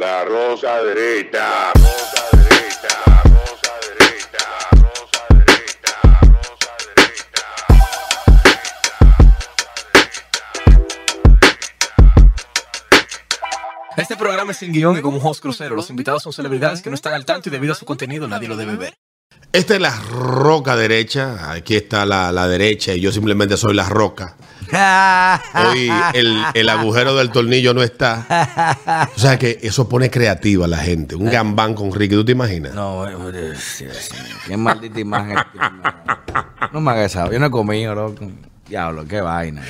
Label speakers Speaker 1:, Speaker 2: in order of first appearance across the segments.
Speaker 1: La rosa derecha. Rosa derecha. Rosa derecha. Rosa derecha. Rosa derecha.
Speaker 2: Este programa es sin guion y con un host crucero. Los invitados son celebridades que no están al tanto y debido a su contenido nadie lo debe ver.
Speaker 3: Esta es la roca derecha. Aquí está la, la derecha y yo simplemente soy la roca. Hoy el, el agujero del tornillo no está. O sea que eso pone creativa a la gente. Un gambán con Ricky, ¿tú te imaginas?
Speaker 4: No, eh, eh, qué maldita imagen. No me hagas eso. Yo no he comido, loco. Diablo, qué vaina.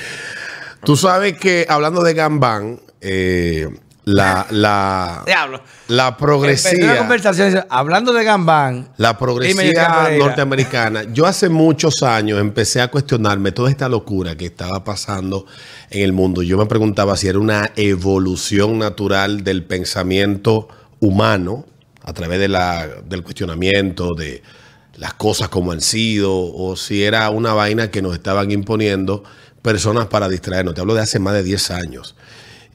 Speaker 3: Tú sabes que hablando de gambán, eh, la, la,
Speaker 4: Diablo.
Speaker 3: la progresía.
Speaker 4: conversación hablando de Gambán.
Speaker 3: La progresía norteamericana. Yo hace muchos años empecé a cuestionarme toda esta locura que estaba pasando en el mundo. Yo me preguntaba si era una evolución natural del pensamiento humano a través de la, del cuestionamiento de las cosas como han sido o si era una vaina que nos estaban imponiendo personas para distraernos. Te hablo de hace más de 10 años.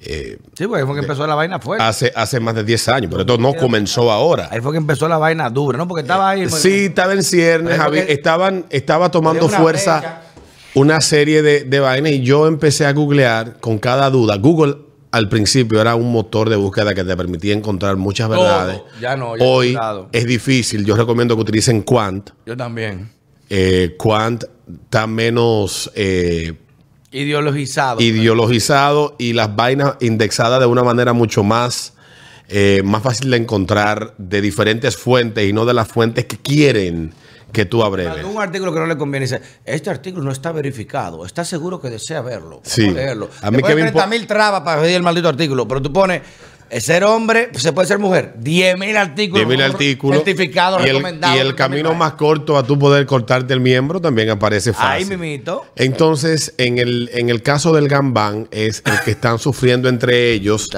Speaker 4: Sí, porque ahí fue que empezó la vaina fuerte.
Speaker 3: Hace, hace más de 10 años, pero esto no comenzó ahora.
Speaker 4: Ahí fue que empezó la vaina dura, ¿no? Porque estaba ahí.
Speaker 3: Sí, estaba en ciernes, Javi.
Speaker 4: porque-
Speaker 3: Estaban, estaba tomando
Speaker 4: una
Speaker 3: fuerza una serie de, de vainas y yo empecé a googlear con cada duda. Google al principio era un motor de búsqueda que te permitía encontrar muchas
Speaker 4: Todo.
Speaker 3: verdades.
Speaker 4: Ya no, ya
Speaker 3: Hoy es difícil. Yo recomiendo que utilicen Quant.
Speaker 4: Yo también.
Speaker 3: Eh, Quant está menos eh,
Speaker 4: Ideologizado.
Speaker 3: ideologizado y las vainas indexadas de una manera mucho más, eh, más fácil de encontrar de diferentes fuentes y no de las fuentes que quieren que tú abreves.
Speaker 4: Un artículo que no le conviene dice, este artículo no está verificado, ¿está seguro que desea verlo?
Speaker 3: Sí.
Speaker 4: Leerlo.
Speaker 3: A mí que me
Speaker 4: ponen
Speaker 3: impo-
Speaker 4: 30 mil trabas para pedir el maldito artículo, pero tú pones, ser hombre, se puede ser mujer, 10 mil artículos.
Speaker 3: 10.000 artículos.
Speaker 4: Certificados,
Speaker 3: y el,
Speaker 4: recomendados.
Speaker 3: y el camino más corto a tu poder cortarte el miembro también aparece fácil.
Speaker 4: mimito.
Speaker 3: Entonces, en el, en el caso del gambán, es el que están sufriendo entre ellos,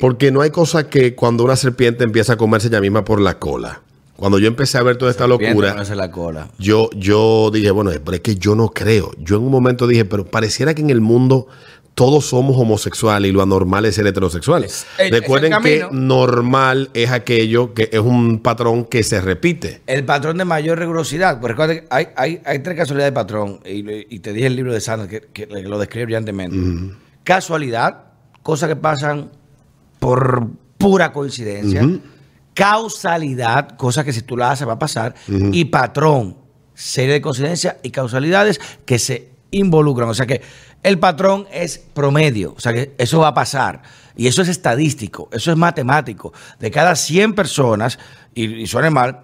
Speaker 3: porque no hay cosa que cuando una serpiente empieza a comerse ella misma por la cola. Cuando yo empecé a ver toda esta locura,
Speaker 4: Ponerse la cola.
Speaker 3: yo, yo dije, bueno, pero es que yo no creo. Yo en un momento dije, pero pareciera que en el mundo todos somos homosexuales y lo anormal es ser heterosexuales.
Speaker 4: Es- es
Speaker 3: Recuerden que normal es aquello que es un patrón que se repite.
Speaker 4: El patrón de mayor rigurosidad. Pues recuerda que hay, hay, hay tres casualidades de patrón. Y, y te dije el libro de Sanders que, que lo describe brillantemente. Casualidad, cosas que pasan por pura coincidencia. Causalidad, cosas que si tú la haces va a pasar. Y patrón, serie de coincidencias y causalidades que se involucran. O sea que el patrón es promedio. O sea que eso va a pasar. Y eso es estadístico, eso es matemático. De cada 100 personas, y, y suene mal,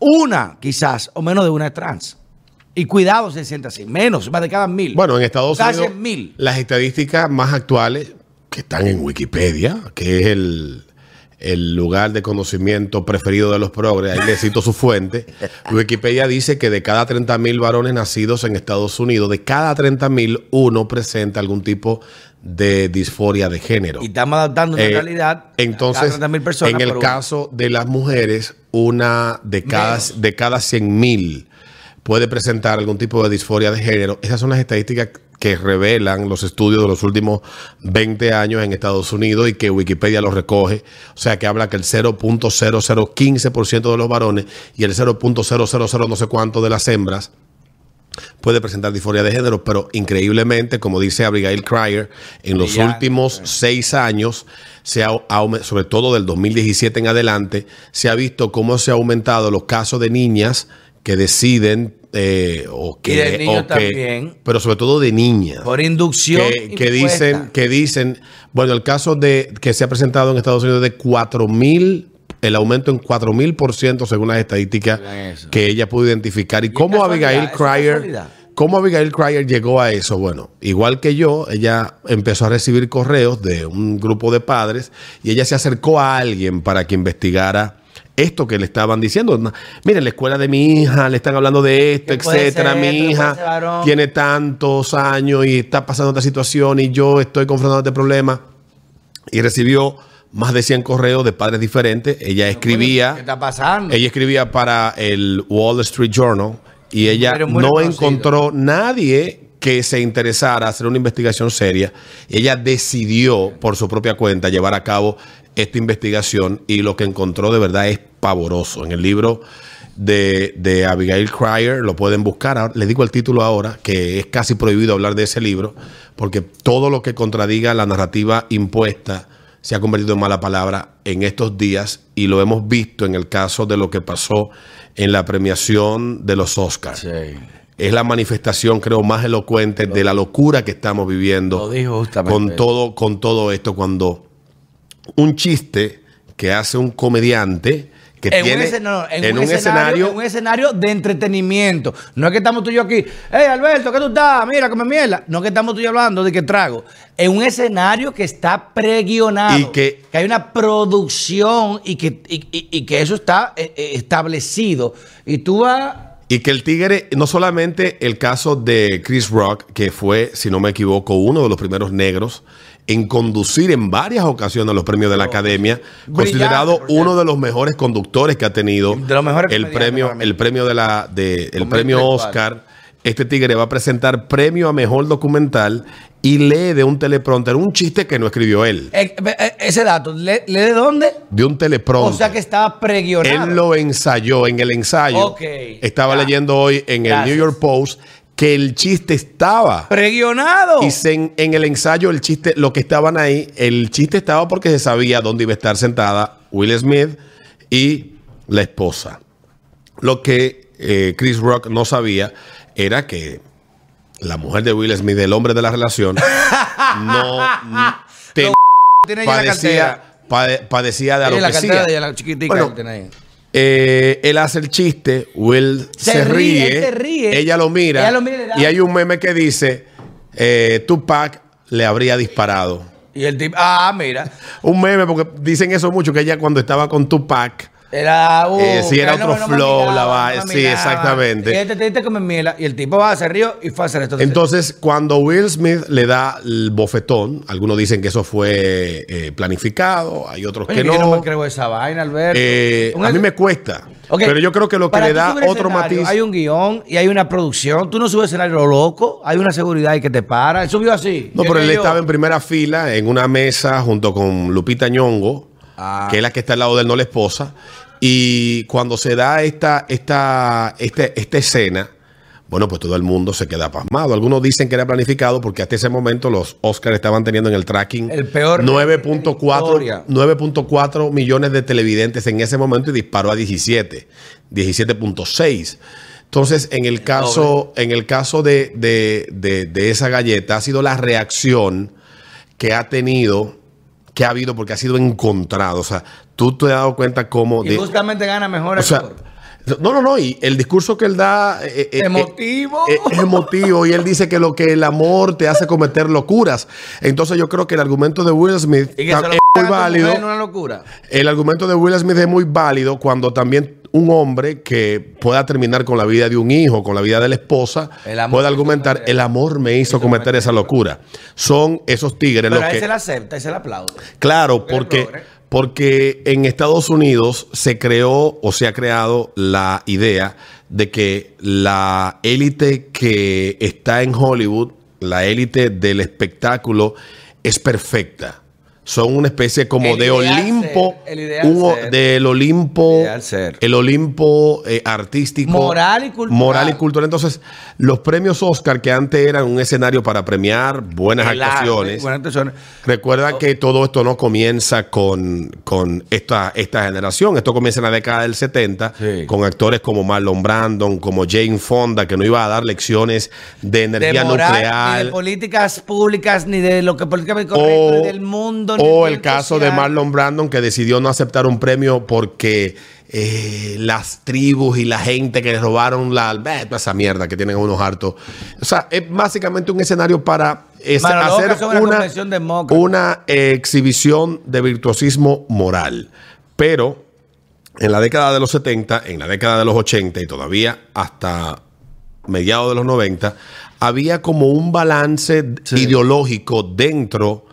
Speaker 4: una quizás o menos de una es trans. Y cuidado, se siente así. Menos, más de cada mil.
Speaker 3: Bueno, en Estados
Speaker 4: Casi
Speaker 3: Unidos,
Speaker 4: mil.
Speaker 3: las estadísticas más actuales que están en Wikipedia, que es el, el lugar de conocimiento preferido de los progres, ahí le cito su fuente. Wikipedia dice que de cada 30 mil varones nacidos en Estados Unidos, de cada 30 mil, uno presenta algún tipo de disforia de género.
Speaker 4: Y estamos adaptando una
Speaker 3: Eh,
Speaker 4: realidad.
Speaker 3: Entonces,
Speaker 4: mil personas
Speaker 3: en el caso de las mujeres, una de cada,
Speaker 4: Menos.
Speaker 3: de cada 100 mil puede presentar algún tipo de disforia de género. Esas son las estadísticas que revelan los estudios de los últimos 20 años en Estados Unidos y que Wikipedia los recoge. O sea, que habla que el 0.0015% de los varones y el 0.000 no sé cuánto de las hembras puede presentar disforia de género, pero increíblemente, como dice Abigail Cryer, en los
Speaker 4: Brillante.
Speaker 3: últimos seis años, se ha, sobre todo del 2017 en adelante, se ha visto cómo se ha aumentado los casos de niñas que deciden eh, o que,
Speaker 4: Y de
Speaker 3: o que- pero sobre todo de niñas
Speaker 4: Por inducción.
Speaker 3: que, dicen que dicen bueno el caso de que se ha presentado en Estados Unidos de 4 mil el aumento en 4 mil por ciento según las estadísticas que ella pudo identificar. Y, cómo
Speaker 4: casualidad,
Speaker 3: Abigail Cryer cómo Abigail Cryer llegó a eso bueno igual que yo ella empezó a recibir correos de un grupo de padres y ella se acercó a alguien para que investigara esto que le estaban diciendo. No, Miren, la escuela de mi hija, le están hablando de esto, etcétera.
Speaker 4: ser,
Speaker 3: mi hija tiene tantos años y está pasando esta situación y yo estoy confrontando este problema. Y recibió más de 100 correos de padres diferentes. Ella
Speaker 4: ¿Qué
Speaker 3: escribía,
Speaker 4: está pasando?
Speaker 3: ella escribía para el Wall Street Journal y ella no encontró nadie que se interesara hacer una investigación seria. Ella decidió por su propia cuenta llevar a cabo esta investigación y lo que encontró de verdad es pavoroso. En el libro de, de Abigail Cryer, lo pueden buscar, ahora- les digo el título ahora, que es casi prohibido hablar de ese libro, porque todo lo que contradiga la narrativa impuesta se ha convertido en mala palabra en estos días y lo hemos visto en el caso de lo que pasó en la premiación de los Oscars. Es la manifestación, creo, más elocuente de la locura que estamos viviendo
Speaker 4: Lo dijo justamente
Speaker 3: con todo, con todo esto, cuando un chiste que hace un comediante que
Speaker 4: En, un,
Speaker 3: tiene
Speaker 4: escena- no, en
Speaker 3: en
Speaker 4: un escenario, en un escenario de entretenimiento. No es que estamos tú y yo aquí, hey Alberto, ¿qué tú estás? Mira, come mierda. No es que estamos tú y yo hablando de que trago. En un escenario que está preguionado.
Speaker 3: Y que-
Speaker 4: hay una producción y que, y, y- y que eso está eh, eh, establecido. Y tú vas.
Speaker 3: Y que el tigre, no solamente el caso de Chris Rock, que fue, si no me equivoco, uno de los primeros negros en conducir en varias ocasiones los premios de la academia,
Speaker 4: Brillante,
Speaker 3: considerado uno de los mejores conductores que ha tenido
Speaker 4: De los mejores
Speaker 3: el premio, el premio de la, de, el premio. Oscar. Este tigre va a presentar premio a mejor documental y lee de un teleprompter un chiste que no escribió él,
Speaker 4: eh, eh, ese dato, ¿le, le de dónde?
Speaker 3: de un teleprompter.
Speaker 4: O sea que estaba preguionado.
Speaker 3: Él lo ensayó en el ensayo.
Speaker 4: Ok,
Speaker 3: Estaba
Speaker 4: ya.
Speaker 3: leyendo hoy en el. New York Post que el chiste estaba.
Speaker 4: Preguionado.
Speaker 3: Y se- en, en el ensayo, el chiste, lo que estaban ahí, el chiste estaba porque se sabía dónde iba a estar sentada Will Smith y la esposa. Lo que eh, Chris Rock no sabía era que la mujer de Will Smith, el hombre de la relación, no te-
Speaker 4: Tiene ella la
Speaker 3: padecía, pade- padecía de
Speaker 4: la cartera de ella, la
Speaker 3: Bueno,
Speaker 4: que tiene ahí.
Speaker 3: Eh, él hace el chiste, Will se,
Speaker 4: Se ríe,
Speaker 3: ríe,
Speaker 4: él se ríe.
Speaker 3: ella lo mira,
Speaker 4: Ella lo mira y
Speaker 3: hay un meme que dice, eh, Tupac le habría disparado.
Speaker 4: Y el tipo, ah, mira,
Speaker 3: Un meme, porque dicen eso mucho, que ella cuando estaba con Tupac,
Speaker 4: era, uh,
Speaker 3: Eh, sí, era otro flow,
Speaker 4: miraba,
Speaker 3: la va-
Speaker 4: no
Speaker 3: sí, exactamente.
Speaker 4: Y este te diste como miela. Y el tipo va, se rió y fue a hacer esto.
Speaker 3: entonces cuando Will Smith le da el bofetón, algunos dicen que eso fue eh, planificado, hay otros
Speaker 4: Oye,
Speaker 3: que
Speaker 4: que yo no
Speaker 3: no.
Speaker 4: me creo esa vaina, Alberto.
Speaker 3: Eh, a mí me cuesta, pero yo creo que lo que
Speaker 4: para
Speaker 3: le da otro matiz...
Speaker 4: Hay un guion y hay una producción. Tú no subes escenario lo loco. Hay una seguridad ahí que te para. Él subió así.
Speaker 3: No,
Speaker 4: Y
Speaker 3: pero él
Speaker 4: yo-
Speaker 3: estaba en primera fila en una mesa junto con Lupita Ñongo,
Speaker 4: Ah.
Speaker 3: que es la que está al lado de él, no la esposa. Y cuando se da esta, esta, este- esta escena, bueno, pues todo el mundo se queda pasmado. Algunos dicen que era planificado porque hasta ese momento los Oscars estaban teniendo en el tracking
Speaker 4: El peor de la
Speaker 3: 9.4
Speaker 4: historia.
Speaker 3: 9.4 millones de televidentes en ese momento y disparó a 17, 17.6. Entonces, en el caso, en el caso de, de- de- de esa galleta, ha sido la reacción que ha tenido, que ha habido, porque ha sido encontrado. O sea, tú te has dado cuenta cómo.
Speaker 4: Y
Speaker 3: de-
Speaker 4: justamente gana mejor
Speaker 3: o sea, no, no, no. Y el discurso que él da. eh, eh,
Speaker 4: Emotivo.
Speaker 3: eh, es emotivo. Y él dice que lo que el amor te hace cometer locuras. Entonces, yo creo que el argumento de Will Smith es muy válido.
Speaker 4: una locura.
Speaker 3: El argumento de Will Smith es muy válido cuando también un hombre que pueda terminar con la vida de un hijo, con la vida de la esposa, puede argumentar, el amor me hizo cometer esa locura. Son esos tigres
Speaker 4: Pero
Speaker 3: los
Speaker 4: a él
Speaker 3: que...
Speaker 4: se la acepta y se la aplaude.
Speaker 3: Claro,
Speaker 4: Porque.
Speaker 3: Porque en Estados Unidos se creó o se ha creado la idea de que la élite que está en Hollywood, la élite del espectáculo, es perfecta. Son una especie como
Speaker 4: El
Speaker 3: de Olimpo,
Speaker 4: ser, el
Speaker 3: un o-
Speaker 4: ser.
Speaker 3: del Olimpo,
Speaker 4: ser.
Speaker 3: el Olimpo eh, artístico,
Speaker 4: Moral y cultural.
Speaker 3: moral y cultural. Entonces, los premios Oscar que antes eran un escenario para premiar buenas
Speaker 4: El arte,
Speaker 3: actuaciones,
Speaker 4: buenas actuaciones.
Speaker 3: Recuerda que todo esto no comienza con, con esta, esta generación. Esto comienza en la década del 70
Speaker 4: Sí.
Speaker 3: con actores como Marlon Brandon, como Jane Fonda, que no iba a dar lecciones de energía
Speaker 4: de moral,
Speaker 3: nuclear.
Speaker 4: ni de políticas públicas, ni de lo que políticamente
Speaker 3: o,
Speaker 4: correcto, ni del mundo.
Speaker 3: O el caso de. Marlon Brandon que decidió no aceptar un premio porque eh, las tribus y la gente que le robaron la eh, toda esa mierda que tienen unos hartos. O sea, es básicamente un escenario para es-
Speaker 4: Mano, luego que
Speaker 3: hacer
Speaker 4: una
Speaker 3: una, eh, exhibición de virtuosismo moral. Pero en la década de los 70, en la década de los 80 y todavía hasta mediados de los 90, había como un balance ideológico dentro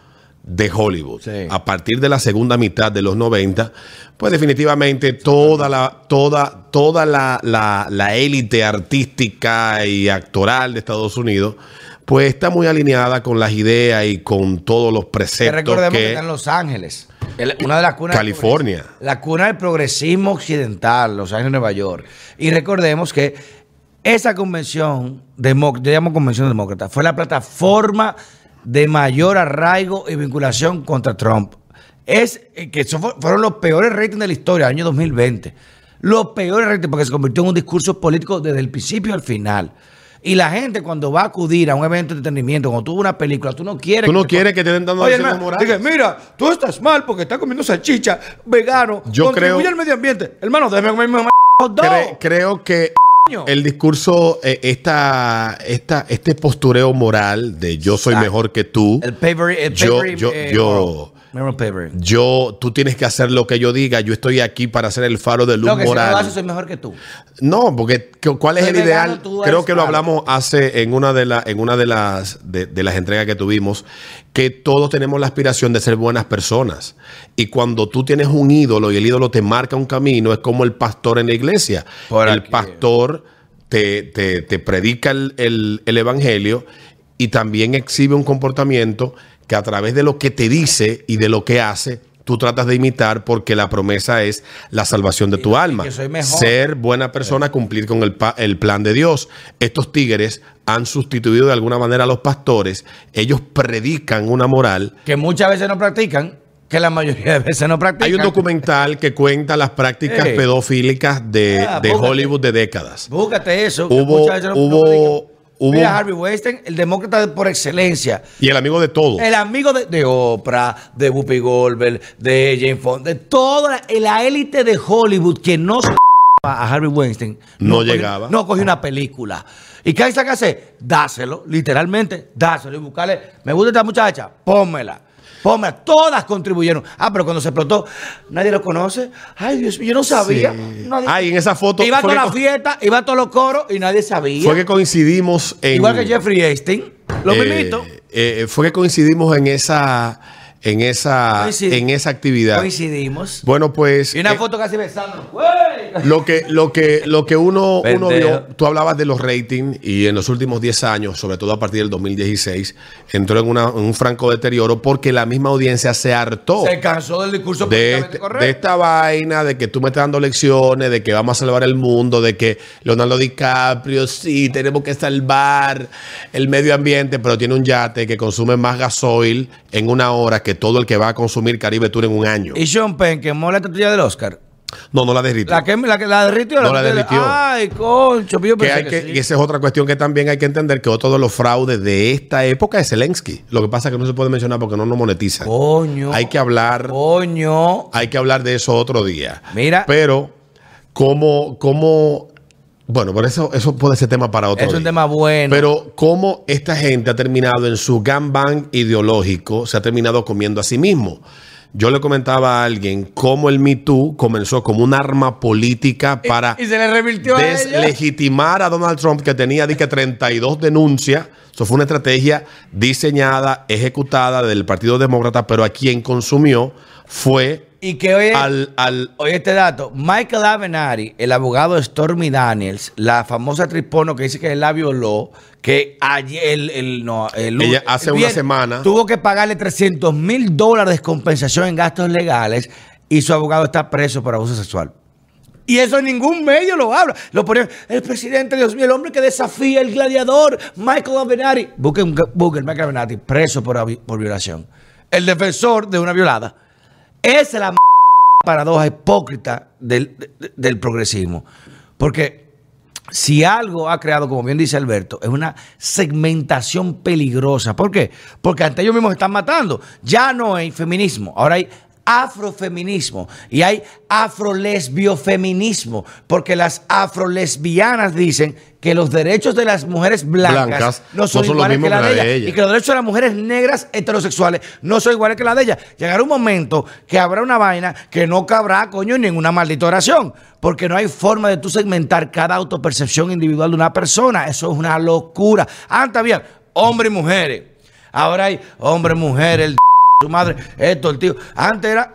Speaker 3: de Hollywood.
Speaker 4: Sí.
Speaker 3: A partir de la segunda mitad de los 90, pues definitivamente toda la, toda, toda la, la- la élite artística y actoral de Estados Unidos, pues está muy alineada con las ideas y con todos los preceptos
Speaker 4: recordemos que,
Speaker 3: que,
Speaker 4: está en Los Ángeles. El- una de las cunas
Speaker 3: California.
Speaker 4: La cuna del progresismo occidental, Los Ángeles, Nueva York. Y recordemos que esa convención, yo llamo convención demócrata, fue la plataforma de mayor arraigo y vinculación contra Trump. Es eh, que fueron los peores ratings de la historia, año 2020. Los peores ratings porque se convirtió en un discurso político desde el principio al final. Y la gente cuando va a acudir a un evento de entretenimiento, cuando tú ves una película, tú no quieres...
Speaker 3: Tú no
Speaker 4: te-
Speaker 3: quieres que te den dando
Speaker 4: Oye, hermano, dije, mira, tú estás mal porque estás comiendo salchicha, vegano,
Speaker 3: Yo
Speaker 4: contribuye
Speaker 3: creo-
Speaker 4: al medio ambiente. Hermano, déjame comer mi mamá
Speaker 3: creo que. El discurso, eh, esta, esta, este postureo moral de yo soy
Speaker 4: Exacto.
Speaker 3: mejor que tú,
Speaker 4: El paper, el
Speaker 3: Yo-
Speaker 4: paper,
Speaker 3: yo-
Speaker 4: eh,
Speaker 3: yo-
Speaker 4: paper.
Speaker 3: yo, tú tienes que hacer lo que yo diga, yo estoy aquí para hacer el faro de luz
Speaker 4: No, que si no
Speaker 3: moral.
Speaker 4: lo haces, soy mejor que tú.
Speaker 3: No, porque ¿cu- ¿cuál es
Speaker 4: Soy
Speaker 3: el
Speaker 4: vegano,
Speaker 3: ideal? Creo que lo hablamos hace en una de la, en una de las de, de las entregas que tuvimos, que todos tenemos la aspiración de ser buenas personas. Y cuando tú tienes un ídolo y el ídolo te marca un camino, es como el pastor en la iglesia.
Speaker 4: Por
Speaker 3: el
Speaker 4: aquí.
Speaker 3: pastor te, te- te predica el, el- el evangelio y también exhibe un comportamiento que a través de lo que te dice y de lo que hace, tú tratas de imitar porque la promesa es la salvación de tu alma. Ser buena persona, cumplir con el, pa- el plan de Dios. Estos tigres han sustituido de alguna manera a los pastores. Ellos predican una moral.
Speaker 4: Que muchas veces no practican, que la mayoría de veces no practican.
Speaker 3: Hay un documental que cuenta las prácticas pedofílicas de,
Speaker 4: Ah,
Speaker 3: de. Hollywood de décadas.
Speaker 4: Búscate eso. que
Speaker 3: Hubo-
Speaker 4: muchas veces no-
Speaker 3: hubo-. Hubo-
Speaker 4: Mira, Harvey Weinstein, el demócrata por excelencia.
Speaker 3: Y el amigo de todos.
Speaker 4: El amigo de, de Oprah, de Whoopi Goldberg, de Jane Fonda, de toda la, élite de Hollywood que no se a Harvey Weinstein.
Speaker 3: No llegaba.
Speaker 4: No cogió una película. ¿Y qué hay que hacer? Dáselo, literalmente, dáselo y buscarle. Me gusta esta muchacha, pónmela. Pónmela. Todas contribuyeron. Ah, pero cuando se explotó, nadie lo conoce. Ay, Dios mío, yo no sabía.
Speaker 3: Sí.
Speaker 4: Nadie-
Speaker 3: Ay, en esa foto
Speaker 4: Iba a toda
Speaker 3: que
Speaker 4: la fiesta, iba a todos los coros y nadie sabía.
Speaker 3: Fue que coincidimos en.
Speaker 4: Igual que Jeffrey Epstein. Lo
Speaker 3: eh,
Speaker 4: mismito.
Speaker 3: eh, fue que coincidimos en esa. En esa, en esa actividad.
Speaker 4: Coincidimos.
Speaker 3: Bueno, pues.
Speaker 4: Y una
Speaker 3: eh,
Speaker 4: foto casi besando.
Speaker 3: Lo que, lo que, lo que uno, uno vio, tú hablabas de los ratings y en los últimos 10 años, sobre todo a partir del 2016, entró en, una- en un franco deterioro porque la misma audiencia se hartó
Speaker 4: Se cansó del discurso
Speaker 3: de, este-
Speaker 4: correcto.
Speaker 3: de esta vaina, de que tú me estás dando lecciones, de que vamos a salvar el mundo, de que Leonardo DiCaprio, sí, tenemos que salvar el medio ambiente, pero tiene un yate que consume más gasoil en una hora que todo el que va a consumir Caribe Tour en un año.
Speaker 4: Y Sean Penn, que mola la estatuilla del Oscar.
Speaker 3: No, no la derritió.
Speaker 4: La que la, la derritió.
Speaker 3: No la derritió.
Speaker 4: Ay, concho. yo
Speaker 3: Que
Speaker 4: pensé
Speaker 3: hay
Speaker 4: que
Speaker 3: que,
Speaker 4: sí.
Speaker 3: y esa es otra cuestión que también hay que entender que otro de los fraudes de esta época es Zelensky. Lo que pasa es que no se puede mencionar porque no nos monetizan.
Speaker 4: Coño.
Speaker 3: Hay que hablar,
Speaker 4: Coño.
Speaker 3: hay que hablar de eso otro día.
Speaker 4: Mira.
Speaker 3: Pero, ¿cómo, cómo bueno, por eso, eso puede ser tema para otro
Speaker 4: Es un tema bueno.
Speaker 3: Pero cómo esta gente ha terminado en su gangbang ideológico, se ha terminado comiendo a sí mismo. Yo le comentaba a alguien cómo el Me Too comenzó como un arma política para
Speaker 4: y se le revirtió a
Speaker 3: deslegitimar a Donald Trump, que tenía di que 32 denuncias. Eso fue una estrategia diseñada, ejecutada del Partido Demócrata, pero a quien consumió fue
Speaker 4: Y que hoy
Speaker 3: al, al
Speaker 4: Oye, este dato. Michael Avenatti, el abogado de Stormy Daniels, la famosa actriz porno que dice que él la violó, que ayer, el, el- no, el lunes-
Speaker 3: Ella hace
Speaker 4: el
Speaker 3: una semana-
Speaker 4: Tuvo que pagarle 300 mil dólares de compensación en gastos legales y su abogado está preso por abuso sexual. Y eso en ningún medio lo habla. Lo ponen el presidente, Dios mío, el hombre que desafía, el gladiador, Michael Avenatti. Busquen, busquen Michael Avenatti, preso por, por violación. El defensor de una violada. Esa es la paradoja hipócrita del, de- del progresismo. Porque si algo ha creado, como bien dice Alberto, es una segmentación peligrosa. ¿Por qué? Porque ante ellos mismos están matando. Ya no hay feminismo, ahora hay afrofeminismo y hay afrolesbiofeminismo, porque las afrolesbianas dicen que los derechos de las mujeres blancas,
Speaker 3: Blancas
Speaker 4: no son,
Speaker 3: no son lo
Speaker 4: iguales que la de ellas
Speaker 3: ella.
Speaker 4: y que los derechos de las mujeres negras heterosexuales no son iguales que la de ellas. Llegará un momento que habrá una vaina que no cabrá, coño, en ninguna maldita oración. Porque no hay forma de tú segmentar cada autopercepción individual de una persona. Eso es una locura. Antes había hombres y mujeres. Ahora hay hombre, mujer, el su madre, esto, el tío. Antes era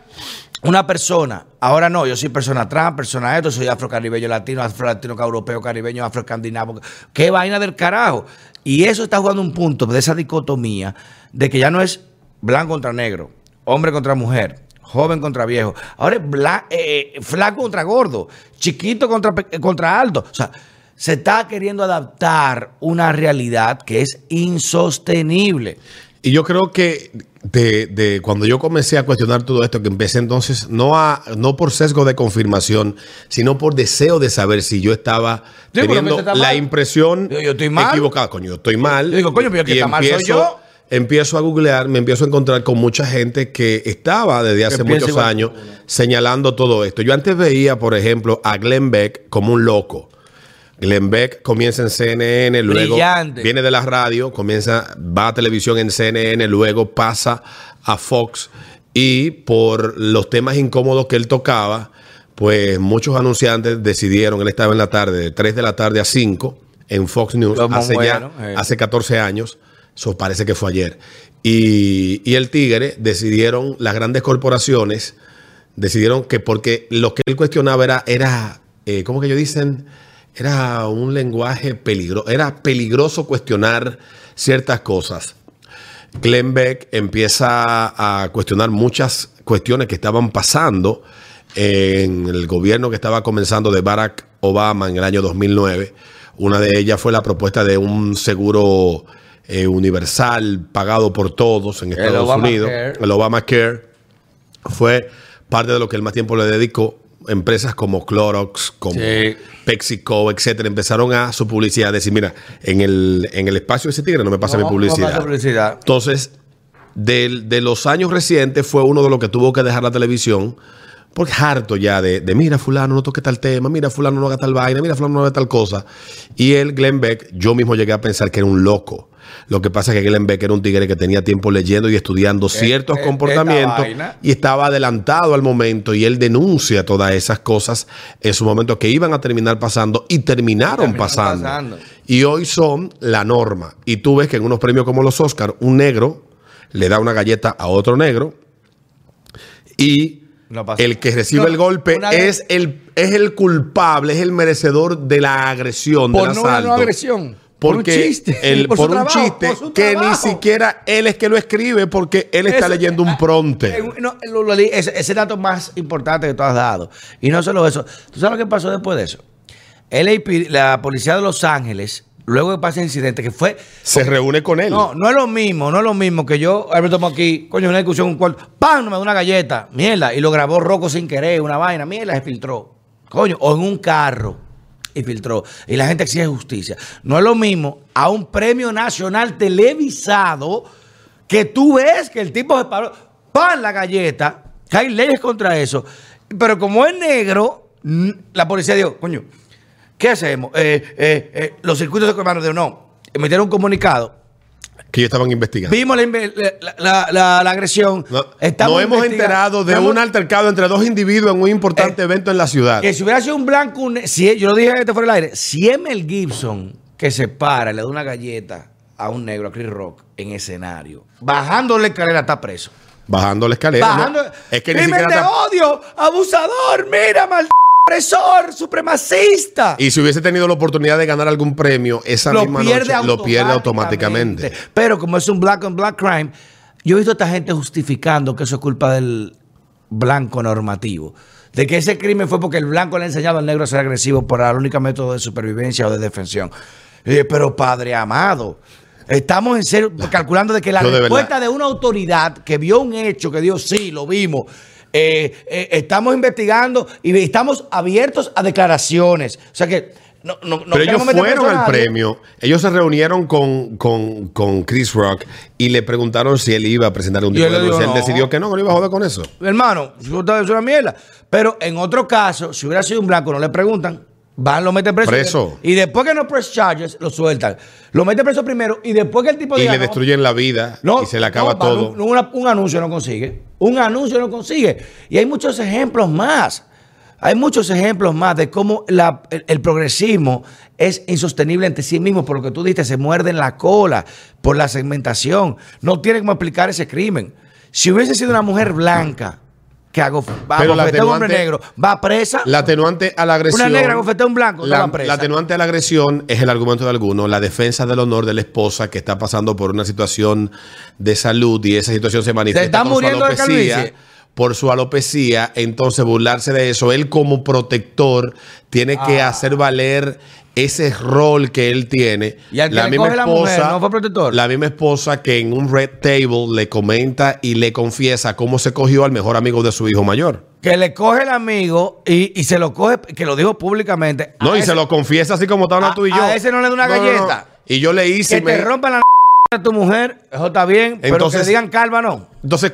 Speaker 4: una persona. Ahora no, yo soy persona trans, persona esto, soy afrocaribeño latino, afro-latino europeo, caribeño, afroescandinavo. Qué vaina del carajo. Y eso está jugando un punto de esa dicotomía de que ya no es blanco contra negro, hombre contra mujer, joven contra viejo. Ahora es eh, eh, flaco contra gordo, chiquito contra, pe- contra alto. O sea, se está queriendo adaptar una realidad que es insostenible.
Speaker 3: Y yo creo que de, de cuando yo comencé a cuestionar todo esto, que empecé entonces, no, a, no por sesgo de confirmación, sino por deseo de saber si yo estaba
Speaker 4: pero
Speaker 3: teniendo la
Speaker 4: mal.
Speaker 3: impresión
Speaker 4: Yo- yo estoy mal.
Speaker 3: equivocada. Coño, yo estoy mal.
Speaker 4: Yo digo, coño, pero que está mal soy yo.
Speaker 3: Empiezo a googlear, me empiezo a encontrar con mucha gente que estaba desde hace muchos
Speaker 4: igual
Speaker 3: años señalando todo esto. Yo antes veía, por ejemplo, a Glenn Beck como un loco. Glenn Beck comienza en CNN, luego
Speaker 4: Brillante.
Speaker 3: viene de la radio, comienza, va a televisión en CNN, luego pasa a Fox y por los temas incómodos que él tocaba, pues muchos anunciantes decidieron, él estaba en la tarde, de 3 de la tarde a 5 en Fox News,
Speaker 4: Como
Speaker 3: hace
Speaker 4: bueno,
Speaker 3: ya,
Speaker 4: eh.
Speaker 3: hace 14 años, eso parece que fue ayer. Y, y el Tigre decidieron, las grandes corporaciones, decidieron que porque lo que él cuestionaba era, era eh, ¿cómo que ellos dicen? Era un lenguaje peligroso, era peligroso cuestionar ciertas cosas. Glenn Beck empieza a cuestionar muchas cuestiones que estaban pasando en el gobierno que estaba comenzando de Barack Obama en el año 2009. Una de ellas fue la propuesta de un seguro eh, universal pagado por todos en Estados. Unidos, el Obamacare fue parte de lo que él más tiempo le dedicó. Empresas como Clorox, como
Speaker 4: Sí.
Speaker 3: PepsiCo, etcétera, empezaron a su publicidad decir, mira, en el, en el espacio de ese tigre no me pasa
Speaker 4: No,
Speaker 3: mi
Speaker 4: no
Speaker 3: publicidad.
Speaker 4: pasa publicidad.
Speaker 3: Entonces, del- de, los años recientes fue uno de los que tuvo que dejar la televisión porque harto ya de, de, mira fulano no toque tal tema, mira fulano no haga tal vaina, mira fulano no haga tal cosa. Y él, Glenn Beck, yo mismo llegué a pensar que era un loco. Lo que pasa es que Glenn Beck era un tigre que tenía tiempo leyendo y estudiando ciertos
Speaker 4: eh,
Speaker 3: comportamientos y estaba adelantado al momento y él denuncia todas esas cosas en su momento que iban a terminar pasando y terminaron,
Speaker 4: Terminaron
Speaker 3: pasando.
Speaker 4: pasando.
Speaker 3: Y hoy son la norma. Y tú ves que en unos premios como los Oscar, un negro le da una galleta a otro negro y
Speaker 4: No
Speaker 3: el que recibe
Speaker 4: No,
Speaker 3: el golpe es el, es el culpable, es el merecedor de la agresión,
Speaker 4: Por
Speaker 3: del
Speaker 4: no una no agresión. Por un chiste, por
Speaker 3: por, un
Speaker 4: trabajo,
Speaker 3: chiste
Speaker 4: por
Speaker 3: que ni
Speaker 4: trabajo.
Speaker 3: siquiera él es que lo escribe porque él está
Speaker 4: Eso-
Speaker 3: leyendo un pronte.
Speaker 4: Eh, no, lo- lo leí, ese, ese dato más importante que tú has dado. Y no solo eso. ¿Tú sabes lo que pasó después de eso? LAPD, la policía de Los Ángeles, luego de pasar el incidente, que fue.
Speaker 3: Se reúne con él.
Speaker 4: No, no es lo mismo, no es lo mismo que yo, a ver, tomo aquí, coño, una discusión, un cuarto, ¡pam! Me da una galleta, mierda, y lo grabó Rocco sin querer, una vaina, mierda, se filtró. Coño, o en un carro, y filtró. Y la gente exige justicia. No es lo mismo a un premio nacional televisado que tú ves que el tipo se paró, ¡pam! La galleta, que hay leyes contra eso. Pero como es negro, la policía dijo, coño, ¿qué hacemos? Eh, eh, eh, los circuitos de comandos de no, emitieron un comunicado.
Speaker 3: Que ellos estaban investigando.
Speaker 4: Vimos la, inve- la, la- la- la agresión.
Speaker 3: No, nos hemos enterado de
Speaker 4: Estamos-
Speaker 3: un altercado entre dos individuos en un importante
Speaker 4: Eh,
Speaker 3: evento en la ciudad.
Speaker 4: Que si hubiera sido un blanco, un ne- si, yo lo dije este fuera del aire, si es Mel Gibson que se para, y le da una galleta a un negro, a Chris Rock, en escenario, bajando la escalera, está preso.
Speaker 3: Bajando la escalera. ¿no?
Speaker 4: Bajando.
Speaker 3: Es que ni siquiera
Speaker 4: de
Speaker 3: está-
Speaker 4: odio, abusador, mira, maldito opresor, supremacista.
Speaker 3: Y si hubiese tenido la oportunidad de ganar algún premio, esa
Speaker 4: lo
Speaker 3: misma
Speaker 4: pierde,
Speaker 3: noche lo pierde automáticamente.
Speaker 4: Pero como es un black on black crime, yo he visto a esta gente justificando que eso es culpa del blanco normativo. De que ese crimen fue porque el blanco le ha enseñado al negro a ser agresivo por el único método de supervivencia o de defensión. Eh, pero padre amado, estamos en serio calculando de que la
Speaker 3: de
Speaker 4: respuesta
Speaker 3: verdad.
Speaker 4: de una autoridad que vio un hecho, que dijo sí, lo vimos. Eh, eh, estamos investigando y estamos abiertos a declaraciones. O sea que no, no, no
Speaker 3: Pero ellos fueron al premio. Ellos se reunieron con, con, con Chris Rock y le preguntaron si él iba a presentar un tipo de denuncia. Él decidió que no, que no iba a joder con eso.
Speaker 4: Hermano, es una mierda. Pero en otro caso, si hubiera sido un blanco, no le preguntan. Van, lo meten preso.
Speaker 3: Preso.
Speaker 4: Y después que no press charges, lo sueltan. Lo meten preso primero y después que el tipo
Speaker 3: Y
Speaker 4: diga,
Speaker 3: le
Speaker 4: no,
Speaker 3: destruyen la vida
Speaker 4: no,
Speaker 3: y se le acaba
Speaker 4: no,
Speaker 3: todo.
Speaker 4: Un, una- un anuncio no consigue. Un anuncio no consigue. Y hay muchos ejemplos más. Hay muchos ejemplos más de cómo la- el, el progresismo es insostenible ante sí mismo. Por lo que tú dices, se muerden la cola por la segmentación. No tiene cómo explicar ese crimen. Si hubiese sido una mujer blanca que va a un hombre negro, va presa.
Speaker 3: La atenuante a la agresión.
Speaker 4: Una negra bofetea a un blanco,
Speaker 3: La,
Speaker 4: estaban presa.
Speaker 3: la atenuante a la agresión es el argumento de algunos, la defensa del honor de la esposa que está pasando por una situación de salud y esa situación se manifiesta
Speaker 4: está
Speaker 3: con su
Speaker 4: muriendo de
Speaker 3: alopecia,
Speaker 4: calvicie.
Speaker 3: por su alopecia, entonces burlarse de eso. Él como protector tiene que
Speaker 4: Ah.
Speaker 3: hacer valer ese rol que él tiene.
Speaker 4: Y al que le coge la mujer, ¿no fue protector?
Speaker 3: La misma esposa que en un red table le comenta y le confiesa cómo se cogió al mejor amigo de su hijo mayor.
Speaker 4: Que le coge el amigo y, y se lo coge, que lo dijo públicamente.
Speaker 3: No,
Speaker 4: A
Speaker 3: y
Speaker 4: ese-
Speaker 3: se lo confiesa así como estaban tú y yo.
Speaker 4: a ese no le da una galleta.
Speaker 3: Y yo le hice.
Speaker 4: Que
Speaker 3: me-
Speaker 4: te rompan la a tu mujer, eso está bien, pero que
Speaker 3: Entonces-
Speaker 4: le digan calva no.
Speaker 3: Entonces.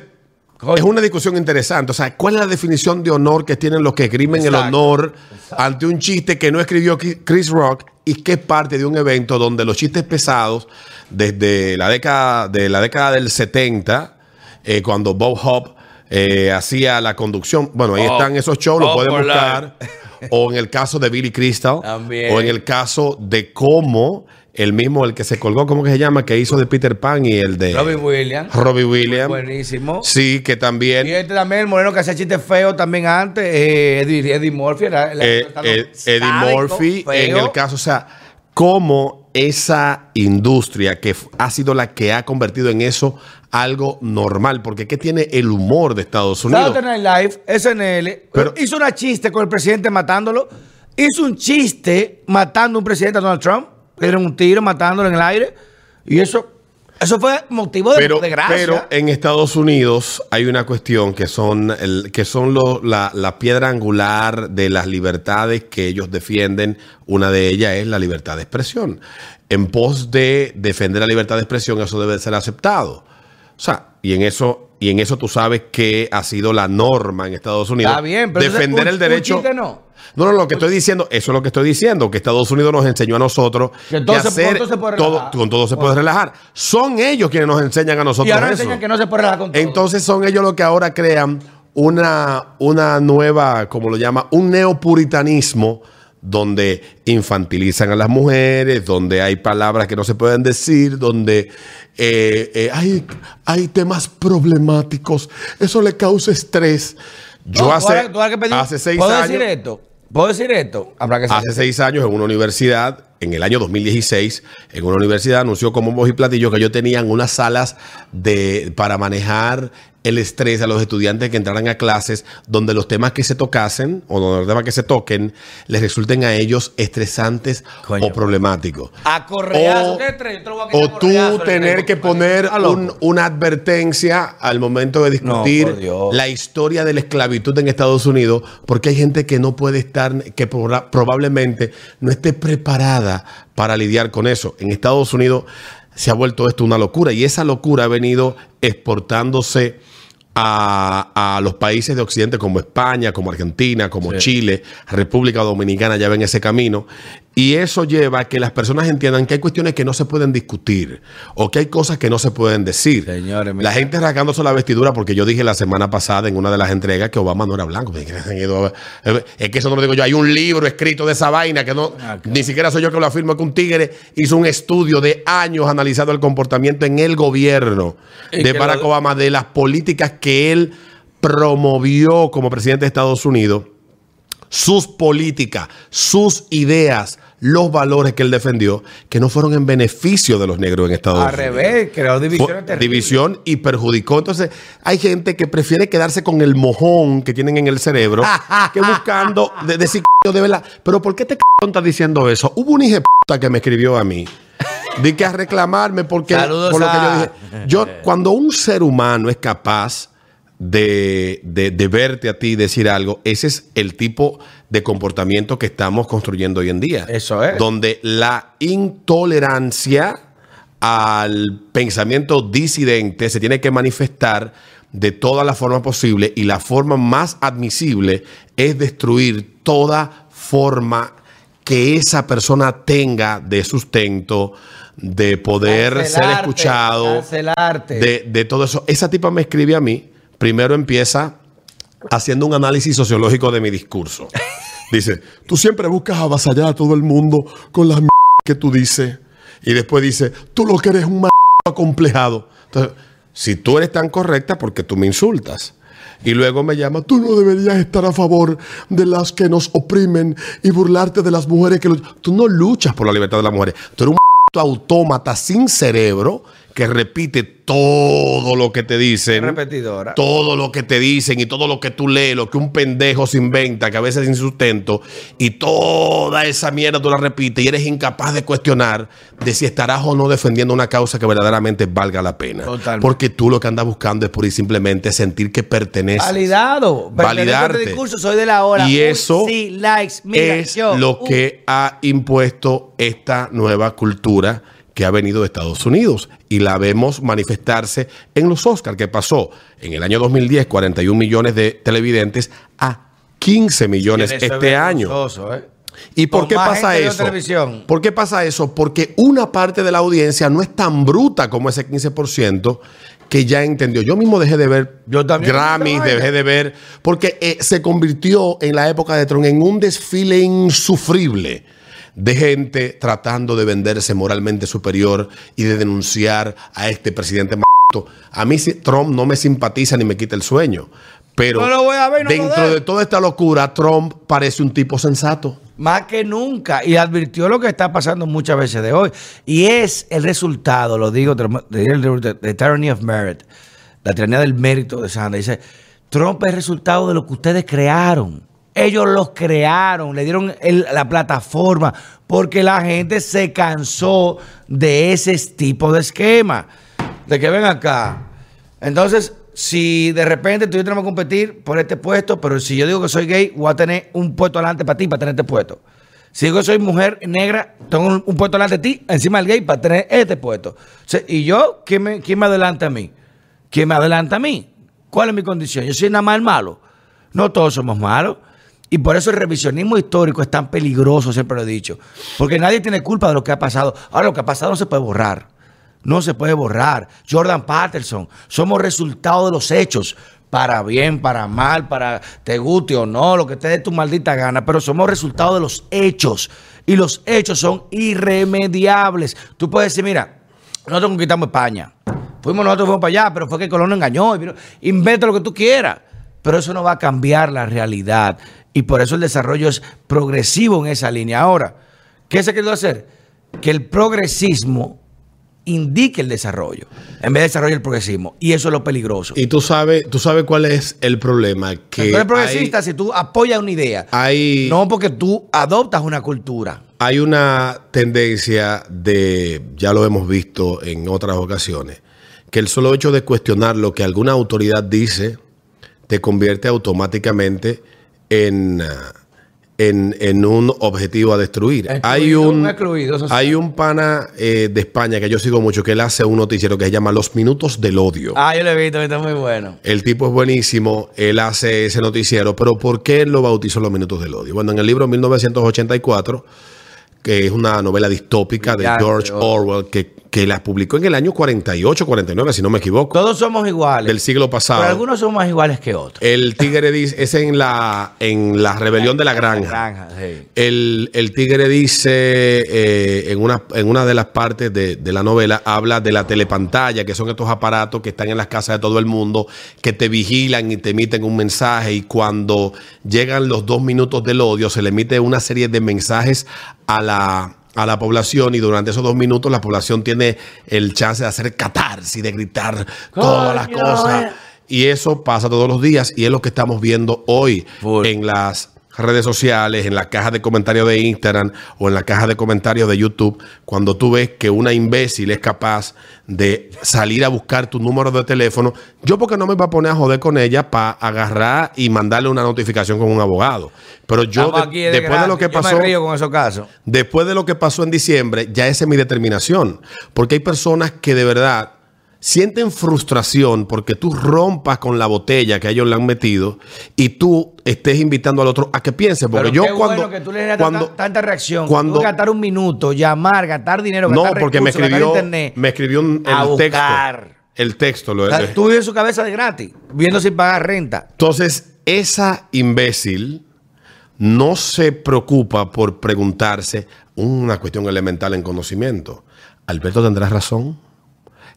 Speaker 3: Es una discusión interesante. O sea, ¿cuál es la definición de honor que tienen los que esgrimen el
Speaker 4: Exacto.
Speaker 3: honor ante un chiste que no escribió Chris Rock y que es parte de un evento donde los chistes pesados, desde la década, de la década del 70, eh, cuando Bob Hope eh, hacía la conducción, bueno, ahí están esos shows, lo
Speaker 4: Bob
Speaker 3: pueden buscar. O en el caso de Billy Crystal,
Speaker 4: También.
Speaker 3: o en el caso de cómo el mismo, el que se colgó, ¿cómo que se llama? Que hizo de Peter Pan y el de
Speaker 4: Robin Williams.
Speaker 3: Robbie Williams.
Speaker 4: Buenísimo.
Speaker 3: Sí, que también
Speaker 4: Y este también, el moreno que hacía chistes feos también antes, eh, Eddie, Eddie Murphy era el
Speaker 3: eh, eh, Eddie Murphy en el caso, o sea, cómo esa industria que ha sido la que ha convertido en eso algo normal, porque ¿qué tiene el humor de Estados Unidos?
Speaker 4: Saturday Night Live, SNL,
Speaker 3: Pero-
Speaker 4: hizo una chiste con el presidente matándolo. Hizo un chiste matando a un presidente a Donald Trump. Le dieron un tiro matándolo en el aire. Y eso, eso fue motivo de,
Speaker 3: Pero,
Speaker 4: de gracia.
Speaker 3: pero en Estados Unidos hay una cuestión que son, el, que son lo- la, la piedra angular de las libertades que ellos defienden. Una de ellas es la libertad de expresión. En pos de defender la libertad de expresión, eso debe ser aceptado. O sea, y en eso, y en eso tú sabes que ha sido la norma en Estados Unidos.
Speaker 4: Está bien, pero
Speaker 3: defender
Speaker 4: entonces,
Speaker 3: el
Speaker 4: un-
Speaker 3: derecho.
Speaker 4: un chiste no.
Speaker 3: No, no, lo que estoy diciendo, eso es lo que estoy diciendo, que Estados Unidos nos enseñó a nosotros
Speaker 4: Que
Speaker 3: hacer
Speaker 4: con todo se puede
Speaker 3: todo,
Speaker 4: relajar.
Speaker 3: con todo se puede relajar. Son ellos quienes nos enseñan a nosotros
Speaker 4: Y ahora
Speaker 3: eso.
Speaker 4: enseñan que no se puede relajar con todo.
Speaker 3: Entonces son ellos los que ahora crean una, una nueva, como lo llama, un neopuritanismo donde infantilizan a las mujeres, donde hay palabras que no se pueden decir, donde eh, eh, hay, hay temas problemáticos. Eso le causa estrés. Yo
Speaker 4: No,
Speaker 3: hace,
Speaker 4: ahora- tú ahora que pedí-
Speaker 3: hace seis
Speaker 4: ¿Puedo
Speaker 3: años...
Speaker 4: decir esto? ¿Puedo decir esto? Habrá que
Speaker 3: Hace seis años en una universidad, en el año 2016, en una universidad anunció como voz y platillo que ellos tenían unas salas de, para manejar el estrés a los estudiantes que entraran a clases donde los temas que se tocasen o donde los temas que se toquen les resulten a ellos estresantes
Speaker 4: Coño.
Speaker 3: o problemáticos.
Speaker 4: A correazo,
Speaker 3: O-
Speaker 4: ¿qué tres? Yo te lo voy a quitar
Speaker 3: O
Speaker 4: correazo,
Speaker 3: tú tener que poner un- una advertencia al momento de discutir la historia de la esclavitud en Estados Unidos, porque hay gente que no puede estar, que proba- probablemente no esté preparada para lidiar con eso. En Estados Unidos se ha vuelto esto una locura y esa locura ha venido exportándose a, a los países de Occidente como España, como Argentina, como Chile, República Dominicana ya ven ese camino. Y eso lleva a que las personas entiendan que hay cuestiones que no se pueden discutir o que hay cosas que no se pueden decir.
Speaker 4: Señores,
Speaker 3: la gente rasgándose la vestidura porque yo dije la semana pasada en una de las entregas que Obama no era blanco. Es que eso no lo digo yo. Hay un libro escrito de esa vaina que no,
Speaker 4: Ah,
Speaker 3: ni siquiera soy yo que lo afirmo, que un tigre hizo un estudio de años analizando el comportamiento en el gobierno
Speaker 4: Y
Speaker 3: de Barack
Speaker 4: lo-
Speaker 3: Obama, de las políticas que él promovió como presidente de Estados Unidos sus políticas, sus ideas, los valores que él defendió, que no fueron en beneficio de los negros en Estados
Speaker 4: Al
Speaker 3: Unidos.
Speaker 4: revés, creó terribles.
Speaker 3: división y perjudicó. Entonces, hay gente que prefiere quedarse con el mojón que tienen en el cerebro que buscando de, decir de verdad. Pero ¿por qué te estás diciendo eso? Hubo un hijo que me escribió a mí. Di que a reclamarme porque
Speaker 4: Saludos
Speaker 3: por lo que yo dije. Yo, cuando un ser humano es capaz de, de- de verte a ti y decir algo, ese es el tipo de comportamiento que estamos construyendo hoy en día.
Speaker 4: Eso es.
Speaker 3: Donde la intolerancia al pensamiento disidente se tiene que manifestar de todas las formas posibles y la forma más admisible es destruir toda forma que esa persona tenga de sustento, de poder ser escuchado,
Speaker 4: cancelarte.
Speaker 3: de, de todo eso. Esa tipa me escribe a mí, primero empieza haciendo un análisis sociológico de mi discurso. Dice, tú siempre buscas avasallar a todo el mundo con las m que tú dices. Y después dice, tú lo que eres un m acomplejado. Entonces, si tú eres tan correcta, porque tú me insultas? Y luego me llama, tú no deberías estar a favor de las que nos oprimen y burlarte de las mujeres que luch-". Tú no luchas por la libertad de las mujeres. Tú eres un autómata sin cerebro que repite todo lo que te dicen.
Speaker 4: Repetidora.
Speaker 3: Todo lo que te dicen y todo lo que tú lees, lo que un pendejo se inventa, que a veces es sin sustento, y toda esa mierda tú la repites y eres incapaz de cuestionar de si estarás o no defendiendo una causa que verdaderamente valga la pena.
Speaker 4: Totalmente.
Speaker 3: Porque tú lo que andas buscando es pura y simplemente sentir que perteneces.
Speaker 4: Validado.
Speaker 3: Validarte.
Speaker 4: Discurso, soy de la hora.
Speaker 3: Y eso
Speaker 4: Sí, likes, mira,
Speaker 3: es
Speaker 4: yo,
Speaker 3: lo
Speaker 4: uh,
Speaker 3: que ha impuesto esta nueva cultura que ha venido de Estados Unidos y la vemos manifestarse en los Oscars, que pasó en el año 2010 41 millones de televidentes a 15 millones este año.
Speaker 4: ¿eh?
Speaker 3: ¿Y por qué pasa eso? ¿Por qué pasa eso? Porque una parte de la audiencia no es tan bruta como ese 15% que ya entendió. Yo mismo dejé de ver
Speaker 4: Yo también.
Speaker 3: Grammys,
Speaker 4: Vaina.
Speaker 3: dejé de ver, porque eh, se convirtió en la época de Trump en un desfile insufrible de gente tratando de venderse moralmente superior y de denunciar a este presidente. A mí Trump no me simpatiza ni me quita el sueño, pero
Speaker 4: No lo voy a ver, no lo
Speaker 3: dentro de toda esta locura, Trump parece un tipo sensato.
Speaker 4: Más que nunca. Y advirtió lo que está pasando muchas veces de hoy. Y es el resultado, lo digo, de Tyranny of Merit, la tiranía del mérito de Sanders. Dice, Trump es el resultado de lo que ustedes crearon. Ellos los crearon, le dieron la plataforma, porque la gente se cansó de ese tipo de esquema. De que ven acá. Entonces, si de repente tú y yo tenemos que competir por este puesto, pero si yo digo que soy gay, voy a tener un puesto adelante para ti, para tener este puesto. Si digo que soy mujer negra, tengo un, puesto adelante de ti, encima del gay, para tener este puesto. Y yo, ¿quién me, quién me adelanta a mí? ¿Quién me adelanta a mí? ¿Cuál es mi condición? ¿Yo soy nada más malo? No todos somos malos. Y por eso el revisionismo histórico es tan peligroso, siempre lo he dicho. Porque nadie tiene culpa de lo que ha pasado. Ahora, lo que ha pasado no se puede borrar. No se puede borrar. Jordan Patterson, somos resultado de los hechos. Para bien, para mal, para te guste o no, lo que te dé tu maldita gana, pero somos resultado de los hechos. Y los hechos son irremediables. Tú puedes decir, mira, nosotros conquistamos España. Fuimos nosotros, fuimos para allá, pero fue que Colón nos engañó. Inventa lo que tú quieras. Pero eso no va a cambiar la realidad. Y por eso el desarrollo es progresivo en esa línea. Ahora, ¿qué se querido hacer? Que el progresismo indique el desarrollo, en vez de desarrollo el progresismo. Y eso es lo peligroso.
Speaker 3: Y tú sabes, tú sabes cuál es el problema. Que
Speaker 4: tú eres progresista
Speaker 3: hay,
Speaker 4: si tú apoyas una idea.
Speaker 3: hay,
Speaker 4: No porque tú adoptas una cultura.
Speaker 3: hay una tendencia de, ya lo hemos visto en otras ocasiones, que el solo hecho de cuestionar lo que alguna autoridad dice te convierte automáticamente en, ah, en, en un objetivo a destruir.
Speaker 4: Excluido,
Speaker 3: hay un,
Speaker 4: excluido
Speaker 3: hay un pana eh, de España que yo sigo mucho, que él hace un noticiero que se llama Los Minutos del Odio.
Speaker 4: Ah, yo lo he visto, está muy bueno.
Speaker 3: El tipo es buenísimo, él hace ese noticiero, pero ¿por qué él lo bautizó Los Minutos del Odio? Bueno, en el libro 1984, que es una novela distópica de George.
Speaker 4: Orwell,
Speaker 3: que, que la publicó en el año 48, 49, si no me equivoco,
Speaker 4: Todos somos iguales.
Speaker 3: del siglo pasado.
Speaker 4: Pero algunos son más iguales que otros.
Speaker 3: El tigre dice, es en la, en la rebelión de la granja.
Speaker 4: Granja, sí.
Speaker 3: El, el tigre dice eh, en, una, en una de las partes de, de la novela, habla de la telepantalla, que son estos aparatos que están en las casas de todo el mundo, que te vigilan y te emiten un mensaje y cuando llegan los dos minutos del odio se le emite una serie de mensajes a la, a la población y durante esos dos minutos la población tiene el chance de hacer catarsis, de gritar todas las cosas.
Speaker 4: eh.
Speaker 3: Y eso pasa todos los días y es lo que estamos viendo hoy
Speaker 4: Full.
Speaker 3: en las redes sociales, en la caja de comentarios de Instagram o en la caja de comentarios de YouTube, cuando tú ves que una imbécil es capaz de salir a buscar tu número de teléfono, yo porque no me voy a poner a joder con ella para agarrar y mandarle una notificación con un abogado. Pero yo, de- después de lo que pasó...
Speaker 4: con esos casos.
Speaker 3: Después de lo que pasó en diciembre, ya esa es mi determinación. Porque hay personas que de verdad sienten frustración porque tú rompas con la botella que ellos le han metido y tú estés invitando al otro a que piense. Porque
Speaker 4: Pero
Speaker 3: yo
Speaker 4: qué
Speaker 3: cuando.
Speaker 4: bueno que tú le das
Speaker 3: cuando
Speaker 4: tanta, tanta reacción.
Speaker 3: cuando-
Speaker 4: Cuando, gastar un minuto, llamar, gastar dinero,
Speaker 3: no, porque me
Speaker 4: recursos,
Speaker 3: escribió,
Speaker 4: internet.
Speaker 3: me escribió un- el texto. El texto. Lo,
Speaker 4: O sea, tú vives su cabeza de gratis, viendo sin pagar renta.
Speaker 3: Entonces, esa imbécil no se preocupa por preguntarse una cuestión elemental en conocimiento. Alberto tendrás razón.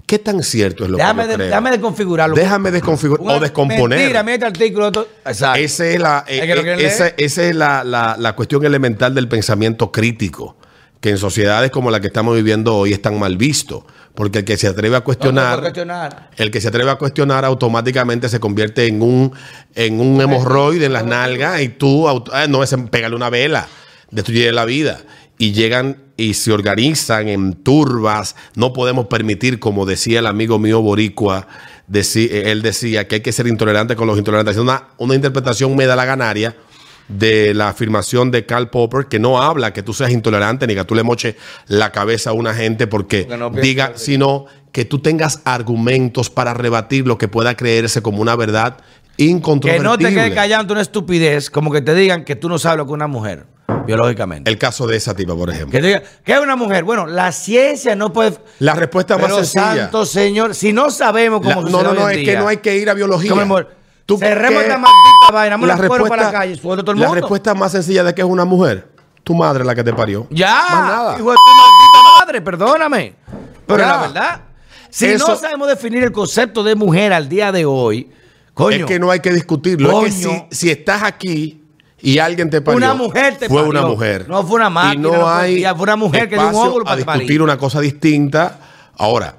Speaker 3: ¿Qué tan cierto es lo
Speaker 4: Déjame,
Speaker 3: que yo
Speaker 4: de-
Speaker 3: creo?
Speaker 4: déjame desconfigurarlo.
Speaker 3: Déjame desconfigurar o descomponer.
Speaker 4: Mentira, mira este artículo. otro- Exacto.
Speaker 3: Esa es, la,
Speaker 4: Es
Speaker 3: eh, esa,
Speaker 4: leer.
Speaker 3: esa es la, la- la cuestión elemental del pensamiento crítico. que en sociedades como la que estamos viviendo hoy están mal visto. Porque el que se atreve a cuestionar,
Speaker 4: No, no, cuestionar.
Speaker 3: el que se atreve a cuestionar automáticamente se convierte en un, en un hemorroide en las nalgas y tú, ah, no, es pegarle una vela, destruye la vida. Y llegan y se organizan en turbas. No podemos permitir, como decía el amigo mío Boricua, deci- él decía que hay que ser intolerante con los intolerantes. Es una, una interpretación medalaganaria de la afirmación de Karl Popper que no habla que tú seas intolerante ni que tú le moches la cabeza a una gente porque
Speaker 4: Que no
Speaker 3: diga, sino que tú tengas argumentos para rebatir lo que pueda creerse como una verdad
Speaker 4: Que
Speaker 3: incontrovertible.
Speaker 4: no te quedes callado ante una estupidez, como que te digan que tú no sabes lo que una mujer, biológicamente.
Speaker 3: El caso de esa tipa, por ejemplo.
Speaker 4: Que te digan, ¿qué es una mujer? Bueno, la ciencia no puede.
Speaker 3: La respuesta más sencilla.
Speaker 4: santo señor, si no sabemos
Speaker 3: La-
Speaker 4: cómo
Speaker 3: no,
Speaker 4: sucede
Speaker 3: no, no,
Speaker 4: en
Speaker 3: es que no hay que ir a biología. ¿Tú
Speaker 4: Cerremos esta maldita vaina, vamos
Speaker 3: La
Speaker 4: a para la
Speaker 3: respuesta-
Speaker 4: calle, suelta todo el
Speaker 3: La respuesta más sencilla de que es una mujer. Tu madre la que te parió.
Speaker 4: Ya,
Speaker 3: Más nada.
Speaker 4: hijo de tu maldita madre, perdóname. Pero
Speaker 3: Ya.
Speaker 4: la verdad, si
Speaker 3: Eso-
Speaker 4: no sabemos definir el concepto de mujer al día de hoy, coño,
Speaker 3: Es que no hay que discutirlo. Es que
Speaker 4: Coño.
Speaker 3: si, si estás aquí y alguien te parió,
Speaker 4: Una mujer te
Speaker 3: fue
Speaker 4: parió.
Speaker 3: una mujer.
Speaker 4: No fue una máquina,
Speaker 3: Y no,
Speaker 4: no fue-
Speaker 3: hay
Speaker 4: ya fue una mujer que dio un óvulo
Speaker 3: a
Speaker 4: para parir.
Speaker 3: discutir una cosa distinta. Ahora,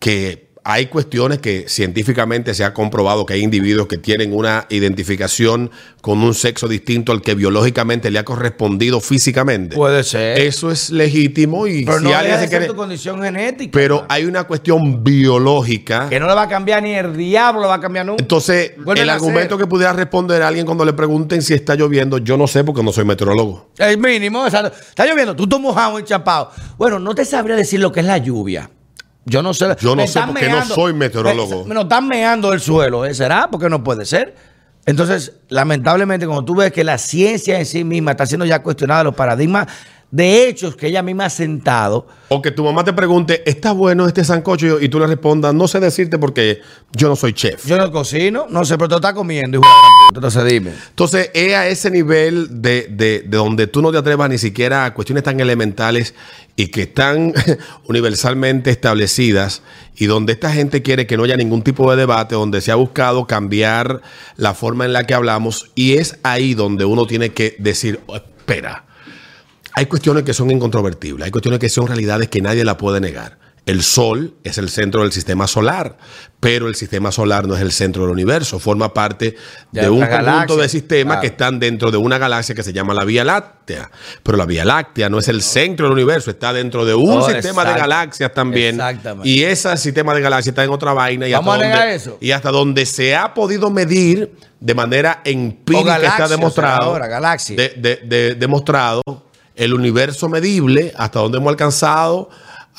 Speaker 3: que hay cuestiones que científicamente se ha comprobado que hay individuos que tienen una identificación con un sexo distinto al que biológicamente le ha correspondido físicamente.
Speaker 4: puede ser.
Speaker 3: Eso es legítimo y
Speaker 4: pero
Speaker 3: si
Speaker 4: no
Speaker 3: alguien se quiere...
Speaker 4: tu condición genética.
Speaker 3: Pero hay una cuestión biológica.
Speaker 4: que no le va a cambiar ni el diablo le va a cambiar nunca.
Speaker 3: Entonces,
Speaker 4: Vuelven
Speaker 3: el argumento que pudiera responder a alguien cuando le pregunten si está lloviendo, yo no sé porque no soy meteorólogo.
Speaker 4: El mínimo, exacto. Está lloviendo, tú estás mojado, enchapado. Bueno, no te sabría decir lo que es la lluvia. Yo no sé.
Speaker 3: Yo no sé porque no soy meteorólogo.
Speaker 4: Me, nos están meando el suelo, ¿eh? ¿será? Porque no puede ser. Entonces, lamentablemente, cuando tú ves que la ciencia en sí misma está siendo ya cuestionada, los paradigmas de hechos que ella misma ha sentado,
Speaker 3: O que tu mamá te pregunte, ¿está bueno este sancocho? Y tú le respondas, no sé decirte porque yo no soy chef.
Speaker 4: yo no cocino, no sé, pero tú estás comiendo, hijo de. Entonces dime.
Speaker 3: Entonces, es a ese nivel de, de- de donde tú no te atrevas ni siquiera a cuestiones tan elementales y que están universalmente establecidas y donde esta gente quiere que no haya ningún tipo de debate, donde se ha buscado cambiar la forma en la que hablamos y es ahí donde uno tiene que decir, "Oh, espera, hay cuestiones que son incontrovertibles, hay cuestiones que son realidades que nadie la puede negar. El Sol es el centro del sistema solar, pero el sistema solar no es el centro del universo, forma parte
Speaker 4: De
Speaker 3: de, un conjunto
Speaker 4: galaxia.
Speaker 3: de sistemas
Speaker 4: Claro.
Speaker 3: que están dentro de una galaxia que se llama la Vía Láctea. Pero la Vía Láctea no es el centro del universo, está dentro de un
Speaker 4: Oh,
Speaker 3: sistema de galaxias también.
Speaker 4: Exactamente.
Speaker 3: Y ese sistema de galaxias está en otra vaina. Y
Speaker 4: Vamos
Speaker 3: hasta
Speaker 4: a negar
Speaker 3: donde-
Speaker 4: eso.
Speaker 3: Y hasta donde se ha podido medir de manera empírica
Speaker 4: galaxias,
Speaker 3: está demostrado.
Speaker 4: ahora, galaxias.
Speaker 3: de- de- de- demostrado el universo medible, hasta donde hemos alcanzado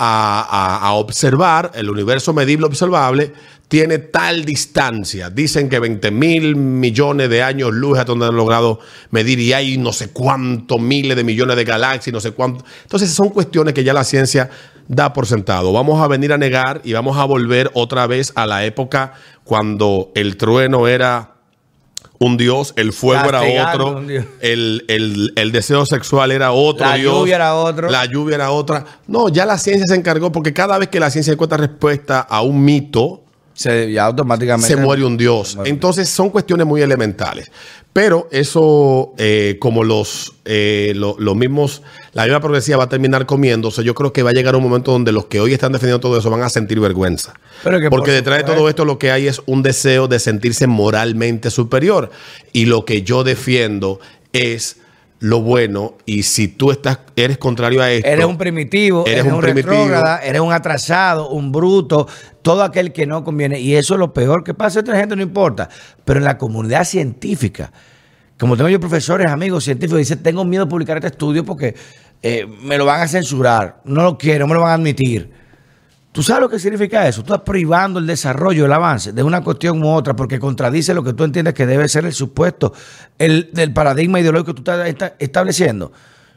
Speaker 3: a observar, el universo medible observable, tiene tal distancia. Dicen que 20 mil millones de años luz hasta donde han logrado medir y hay no sé cuántos miles de millones de galaxias, no sé cuánto. Entonces son cuestiones que ya la ciencia da por sentado. Vamos a venir a negar y vamos a volver otra vez a la época cuando el trueno era un dios, el fuego era otro, el, el- el deseo sexual era otro
Speaker 4: La
Speaker 3: dios,
Speaker 4: lluvia era otro.
Speaker 3: la lluvia era otra. No, ya la ciencia se encargó porque cada vez que la ciencia encuentra respuesta a un mito,
Speaker 4: Se, ya automáticamente.
Speaker 3: se muere un dios. Entonces son cuestiones muy elementales. Pero eso, eh, como los, eh, lo- los mismos, la misma progresía va a terminar comiéndose, yo creo que va a llegar un momento donde los que hoy están defendiendo todo eso van a sentir vergüenza.
Speaker 4: Pero que
Speaker 3: Porque
Speaker 4: por
Speaker 3: detrás de todo esto lo que hay es un deseo de sentirse moralmente superior. Y lo que yo defiendo es lo bueno. Y si tú estás, eres contrario a esto.
Speaker 4: Eres un primitivo,
Speaker 3: Eres
Speaker 4: eres,
Speaker 3: un primitivo.
Speaker 4: retrógrada, eres un atrasado, un bruto, todo aquel que no conviene. Y eso es lo peor que pasa entre gente, no importa. Pero en la comunidad científica, como tengo yo profesores, amigos científicos, dicen, tengo miedo de publicar este estudio porque eh, me lo van a censurar, no lo quiero, me lo van a admitir. ¿Tú sabes lo que significa eso? Tú estás privando el desarrollo, el avance de una cuestión u otra porque contradice lo que tú entiendes que debe ser el supuesto el, del paradigma ideológico que tú estás esta- estableciendo.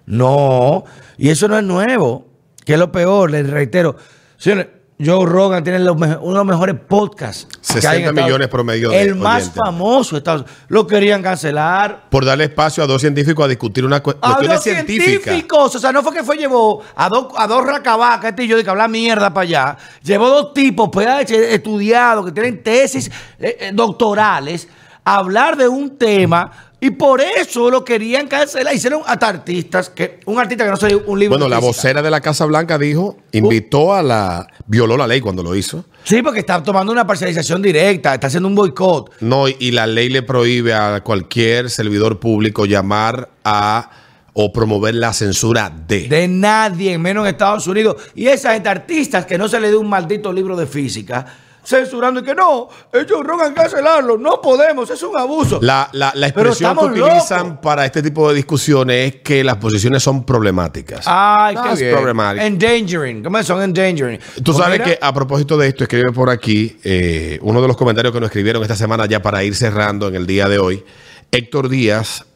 Speaker 4: No, y eso no es nuevo, que es lo peor, les reitero. Señores, Joe Rogan tiene los uno de los mejores podcasts. que hay en
Speaker 3: 60
Speaker 4: Estados-
Speaker 3: millones promedio de
Speaker 4: El más
Speaker 3: oyentes.
Speaker 4: famoso. Estados- Lo querían cancelar.
Speaker 3: Por darle espacio a dos científicos a discutir una cu-
Speaker 4: A
Speaker 3: cuestiones
Speaker 4: dos científicos. O sea, no fue que fue, llevó a dos, a dos racabacas, este y yo, de que habla mierda para allá. Llevó dos tipos, PhD, estudiados, que tienen tesis eh, eh, doctorales, a hablar de un tema Y por eso lo querían cancelar. Hicieron hasta artistas, que un artista que no se un libro
Speaker 3: Bueno, la
Speaker 4: física.
Speaker 3: vocera de la Casa Blanca dijo, invitó a la, violó la ley cuando lo hizo.
Speaker 4: Sí, porque está tomando una parcialización directa, está haciendo un boicot.
Speaker 3: No, y- la ley le prohíbe a cualquier servidor público llamar a o promover la censura de.
Speaker 4: De nadie, menos en Estados Unidos. Y esa gente, artistas que no se le dé un maldito libro de física, censurando y que no, ellos rogan cancelarlo, no podemos, es un abuso.
Speaker 3: La, la- la expresión que utilizan
Speaker 4: locos.
Speaker 3: para este tipo de discusiones es que las posiciones son problemáticas.
Speaker 4: Ay, qué bien.
Speaker 3: problematic.
Speaker 4: Endangering. ¿Cómo son endangering?
Speaker 3: Tú sabes que a propósito de esto, escribe por aquí eh, uno de los comentarios que nos escribieron esta semana ya para ir cerrando en el día de hoy. Héctor Díaz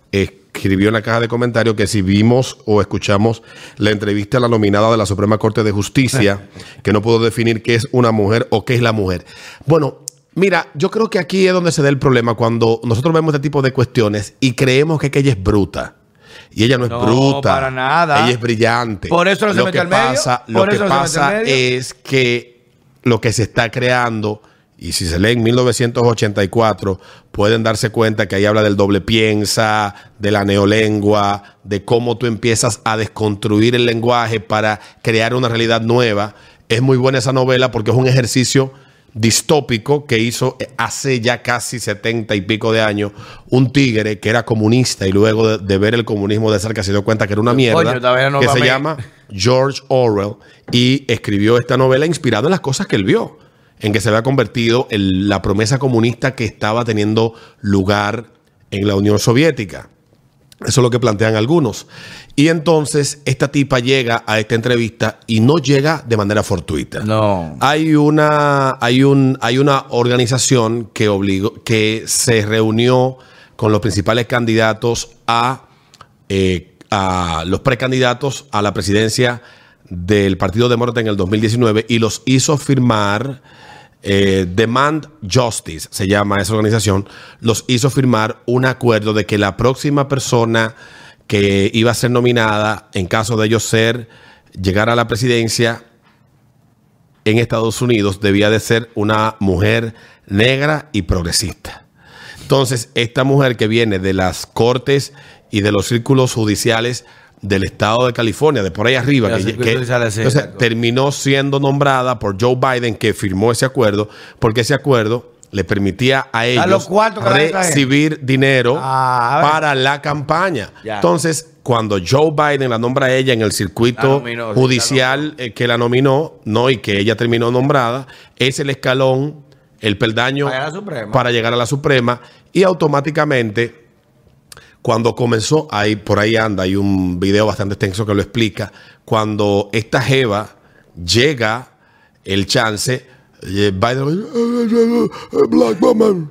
Speaker 3: escribió en la caja de comentarios que si vimos o escuchamos la entrevista a la nominada de la Suprema Corte de Justicia, que no puedo definir qué es una mujer o qué es la mujer. Bueno, mira, yo creo que aquí es donde se da el problema cuando nosotros vemos este tipo de cuestiones y creemos que, que ella es bruta. Y ella no es
Speaker 4: No,
Speaker 3: bruta.
Speaker 4: para nada.
Speaker 3: Ella es brillante.
Speaker 4: Por eso no se
Speaker 3: lo
Speaker 4: metió
Speaker 3: que
Speaker 4: al medio.
Speaker 3: pasa, Lo que
Speaker 4: no
Speaker 3: pasa es que lo que se está creando, y si se lee en 1984, pueden darse cuenta que ahí habla del doble piensa, de la neolengua, de cómo tú empiezas a desconstruir el lenguaje para crear una realidad nueva. Es muy buena esa novela porque es un ejercicio distópico que hizo hace ya casi setenta y pico de años un tigre que era comunista y luego de, de ver el comunismo de cerca se dio cuenta que era una mierda
Speaker 4: Coño, no
Speaker 3: que se llama George Orwell y escribió esta novela inspirada en las cosas que él vio, en que se había convertido en la promesa comunista que estaba teniendo lugar en la Unión Soviética. Eso es lo que plantean algunos. Y entonces esta tipa llega a esta entrevista y no llega de manera fortuita.
Speaker 4: No.
Speaker 3: Hay una, hay un, hay una organización que obligó, que se reunió con los principales candidatos a, eh, a los precandidatos a la presidencia del Partido Demócrata en el 2019 y los hizo firmar eh, Demand Justice, se llama esa organización, los hizo firmar un acuerdo de que la próxima persona que iba a ser nominada, en caso de ellos ser, llegar a la presidencia, en Estados Unidos debía de ser una mujer negra y progresista. Entonces, esta mujer que viene de las cortes y de los círculos judiciales del estado de California, de por ahí arriba, que, entonces, terminó siendo nombrada por Joe Biden, que firmó ese acuerdo, porque ese acuerdo le permitía a ellos
Speaker 4: los
Speaker 3: recibir dinero
Speaker 4: Ah,
Speaker 3: para la campaña.
Speaker 4: Ya.
Speaker 3: Entonces, cuando Joe Biden la nombra a ella en el circuito
Speaker 4: nominó,
Speaker 3: judicial eh, que la nominó, no, y que ella terminó nombrada, es el escalón, el peldaño
Speaker 4: para llegar a la Suprema,
Speaker 3: y automáticamente, cuando comenzó, ahí, por ahí anda, hay un video bastante extenso que lo explica, cuando esta Jeva llega el chance, eh, Biden, Black woman,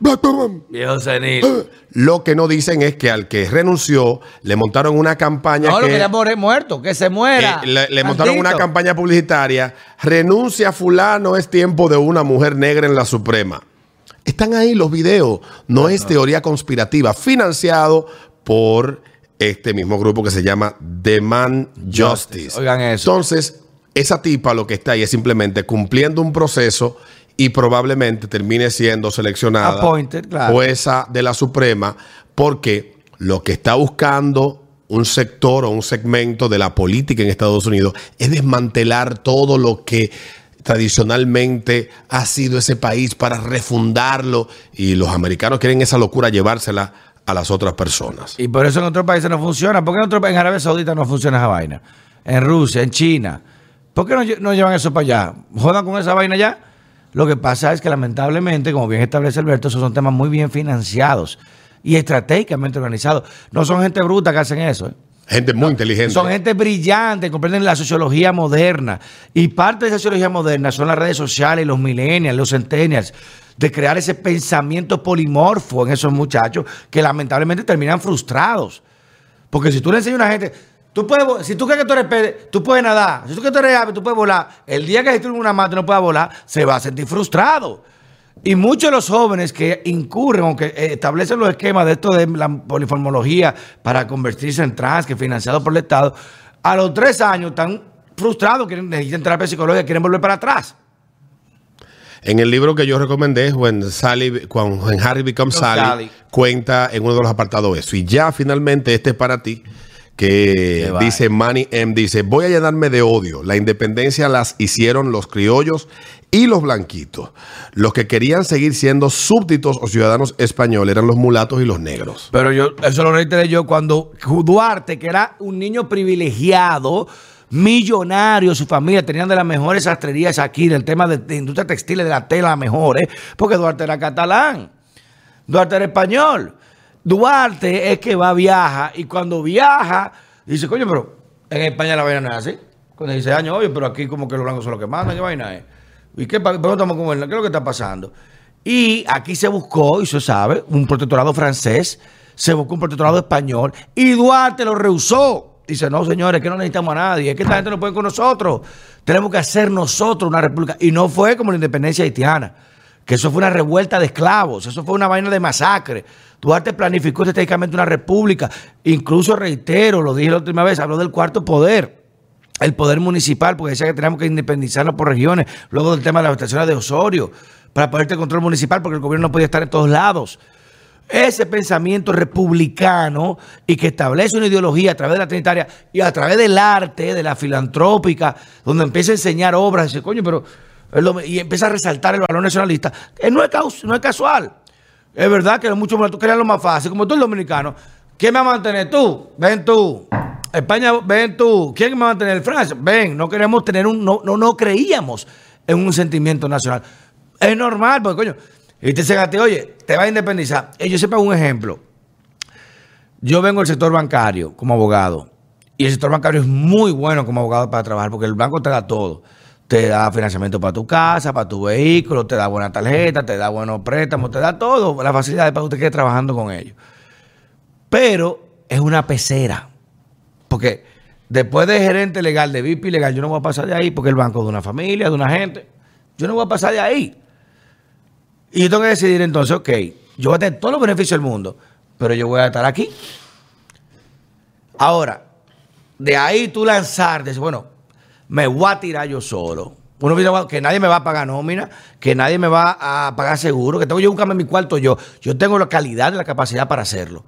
Speaker 3: Black woman.
Speaker 4: Senil.
Speaker 3: Lo que no dicen es que al que renunció le montaron una campaña
Speaker 4: No, lo
Speaker 3: que
Speaker 4: quería morir muerto, que se muera.
Speaker 3: eh, le, le montaron una campaña publicitaria. Renuncia fulano, es tiempo de una mujer negra en la Suprema. Están ahí los videos. No es teoría conspirativa. Financiado por este mismo grupo que se llama Demand Justice.
Speaker 4: Oigan eso.
Speaker 3: Entonces, esa tipa lo que está ahí es simplemente cumpliendo un proceso y probablemente termine siendo seleccionada
Speaker 4: Appointed, claro.
Speaker 3: jueza de la Suprema porque lo que está buscando un sector o un segmento de la política en Estados Unidos es desmantelar todo lo que tradicionalmente ha sido ese país para refundarlo y los americanos quieren esa locura llevársela a las otras personas.
Speaker 4: Y por eso en otros países no funciona. ¿Por qué en, otro, en Arabia Saudita no funciona esa vaina? En Rusia, en China. ¿Por qué no, lle- no llevan eso para allá? ¿Jodan con esa vaina ya? Lo que pasa es que lamentablemente, como bien establece Alberto, esos son temas muy bien financiados y estratégicamente organizados. No son gente bruta que hacen eso. ¿eh?
Speaker 3: Gente muy inteligente.
Speaker 4: Son gente brillante, comprenden la sociología moderna. Y parte de esa sociología moderna son las redes sociales, los millennials, los centennials, de crear ese pensamiento polimorfo en esos muchachos que lamentablemente terminan frustrados. Porque si tú le enseñas a una gente, tú puedes, si tú crees que tú eres tú puedes nadar. Si tú crees que tú eres ave, tú puedes volar. El día que tú en una mata y no puedas volar, se va a sentir frustrado. Y muchos de los jóvenes que incurren o que eh, establecen los esquemas de esto de la poliformología para convertirse en trans, que es financiado por el Estado, a los tres años están frustrados, quieren necesitan terapia psicológica, quieren volver para atrás.
Speaker 3: En el libro que yo recomendé, When, Sally, cuando When Harry Becomes
Speaker 4: Become
Speaker 3: Sally,
Speaker 4: Sally.
Speaker 3: cuenta en uno de los apartados eso. Y ya finalmente este es para ti, que
Speaker 4: Qué
Speaker 3: dice Manny M. Dice, voy a llenarme de odio. La independencia las hicieron los criollos y los blanquitos. Los que querían seguir siendo súbditos o ciudadanos españoles eran los mulatos y los negros.
Speaker 4: Pero yo, eso lo reiteré yo cuando Duarte, que era un niño privilegiado, millonario, su familia tenían de las mejores sastrerías aquí, del tema de, de industria textil, de la tela, mejores, porque Duarte era catalán, Duarte era español. Duarte es que va, viaja, y cuando viaja, dice, coño, pero en España la vaina no es así. Con 16 años, oye, pero aquí como que los blancos son los que mandan, ¿qué vaina es? ¿Y qué, qué estamos con él? ¿Qué es lo que está pasando? Y aquí se buscó, y se sabe, un protectorado francés, se buscó un protectorado español, y Duarte lo rehusó. Dice, no, señores, que no necesitamos a nadie, es que esta gente no puede con nosotros. Tenemos que hacer nosotros una república. Y no fue como la independencia haitiana, que eso fue una revuelta de esclavos, eso fue una vaina de masacre. Duarte planificó estratégicamente una república. Incluso, reitero, lo dije la última vez, habló del cuarto poder el poder municipal, porque decía que teníamos que independizarnos por regiones, luego del tema de las estaciones de Osorio, para poder tener control municipal, porque el gobierno no podía estar en todos lados. Ese pensamiento republicano y que establece una ideología a través de la trinitaria y a través del arte, de la filantrópica, donde empieza a enseñar obras, dice, coño, pero y empieza a resaltar el valor nacionalista, que no es, casual. Es verdad que muchos tú querías lo más fácil, como tú el dominicano. ¿Quién me va a mantener? Tú, ven tú. España, ven tú. ¿Quién me va a mantener? Francia, ven. No queremos tener un, no, no, no creíamos en un sentimiento nacional. Es normal, porque coño, y te ti, oye, te vas a independizar. Y yo siempre hago un ejemplo. Yo vengo del sector bancario como abogado. Y el sector bancario es muy bueno como abogado para trabajar, porque el banco te da todo. Te da financiamiento para tu casa, para tu vehículo, te da buena tarjeta, te da buenos préstamos, te da todo, las facilidades para que usted quede trabajando con ellos. Pero es una pecera. Porque después de gerente legal, de VIP legal, yo no voy a pasar de ahí porque el banco de una familia, de una gente. Yo no voy a pasar de ahí. Y yo tengo que decidir entonces, ok, yo voy a tener todos los beneficios del mundo, pero yo voy a estar aquí. Ahora, de ahí tú lanzar, decir, bueno, me voy a tirar yo solo. Uno dice, que nadie me va a pagar nómina, que nadie me va a pagar seguro, que tengo yo que buscarme mi cuarto yo. Yo tengo la calidad y la capacidad para hacerlo.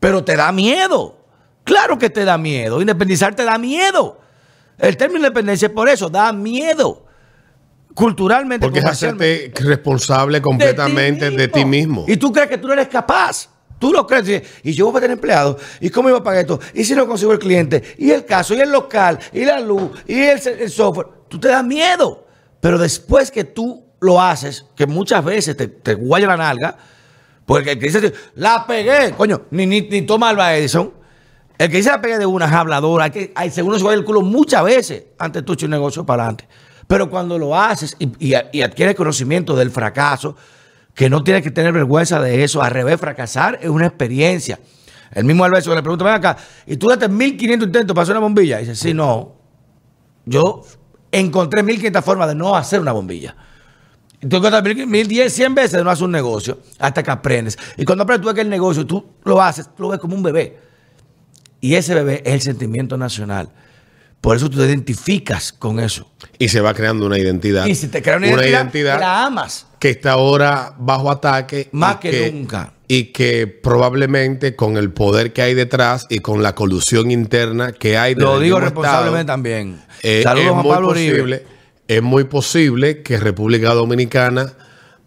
Speaker 4: Pero te da miedo. Claro que te da miedo. Independizar te da miedo. El término independencia es por eso, da miedo. Culturalmente,
Speaker 3: Porque es hacerte responsable completamente de ti mismo.
Speaker 4: Y tú crees que tú no eres capaz. Tú lo crees. Y yo voy a tener empleados. ¿Y cómo iba a pagar esto? ¿Y si no consigo el cliente? ¿Y el caso? ¿Y el local? ¿Y la luz? ¿Y el, software? Tú te das miedo. Pero después que tú lo haces, que muchas veces te, te guaya la nalga, porque el que dice, la pegué, coño, ni, ni, ni toma Alba Edison. El que dice la pegué de una es hablador, hay que, hay, según se guaya el culo muchas veces antes tú echar un negocio para adelante. Pero cuando lo haces y, y, y adquieres conocimiento del fracaso, que no tienes que tener vergüenza de eso, al revés, fracasar es una experiencia. El mismo Alberto le pregunta, ven acá, ¿y tú daste 1500 intentos para hacer una bombilla? Y dice, sí, no. Yo encontré 1500 formas de no hacer una bombilla. Y Tú encuentras 1010, 100 veces de no hacer un negocio hasta que aprendes. Y cuando aprendes tú ves que el negocio tú lo haces, tú lo ves como un bebé. Y ese bebé es el sentimiento nacional. Por eso tú te identificas con eso.
Speaker 3: Y se va creando una identidad.
Speaker 4: Y si te crea una, identidad, la amas.
Speaker 3: que está ahora bajo ataque.
Speaker 4: Más que nunca.
Speaker 3: Y que probablemente con el poder que hay detrás y con la colusión interna que hay
Speaker 4: Lo
Speaker 3: del
Speaker 4: digo responsablemente
Speaker 3: Estado,
Speaker 4: también.
Speaker 3: eh,
Speaker 4: Saludos
Speaker 3: es
Speaker 4: a
Speaker 3: muy
Speaker 4: Pablo Uribe.
Speaker 3: posible, Es muy posible que República Dominicana,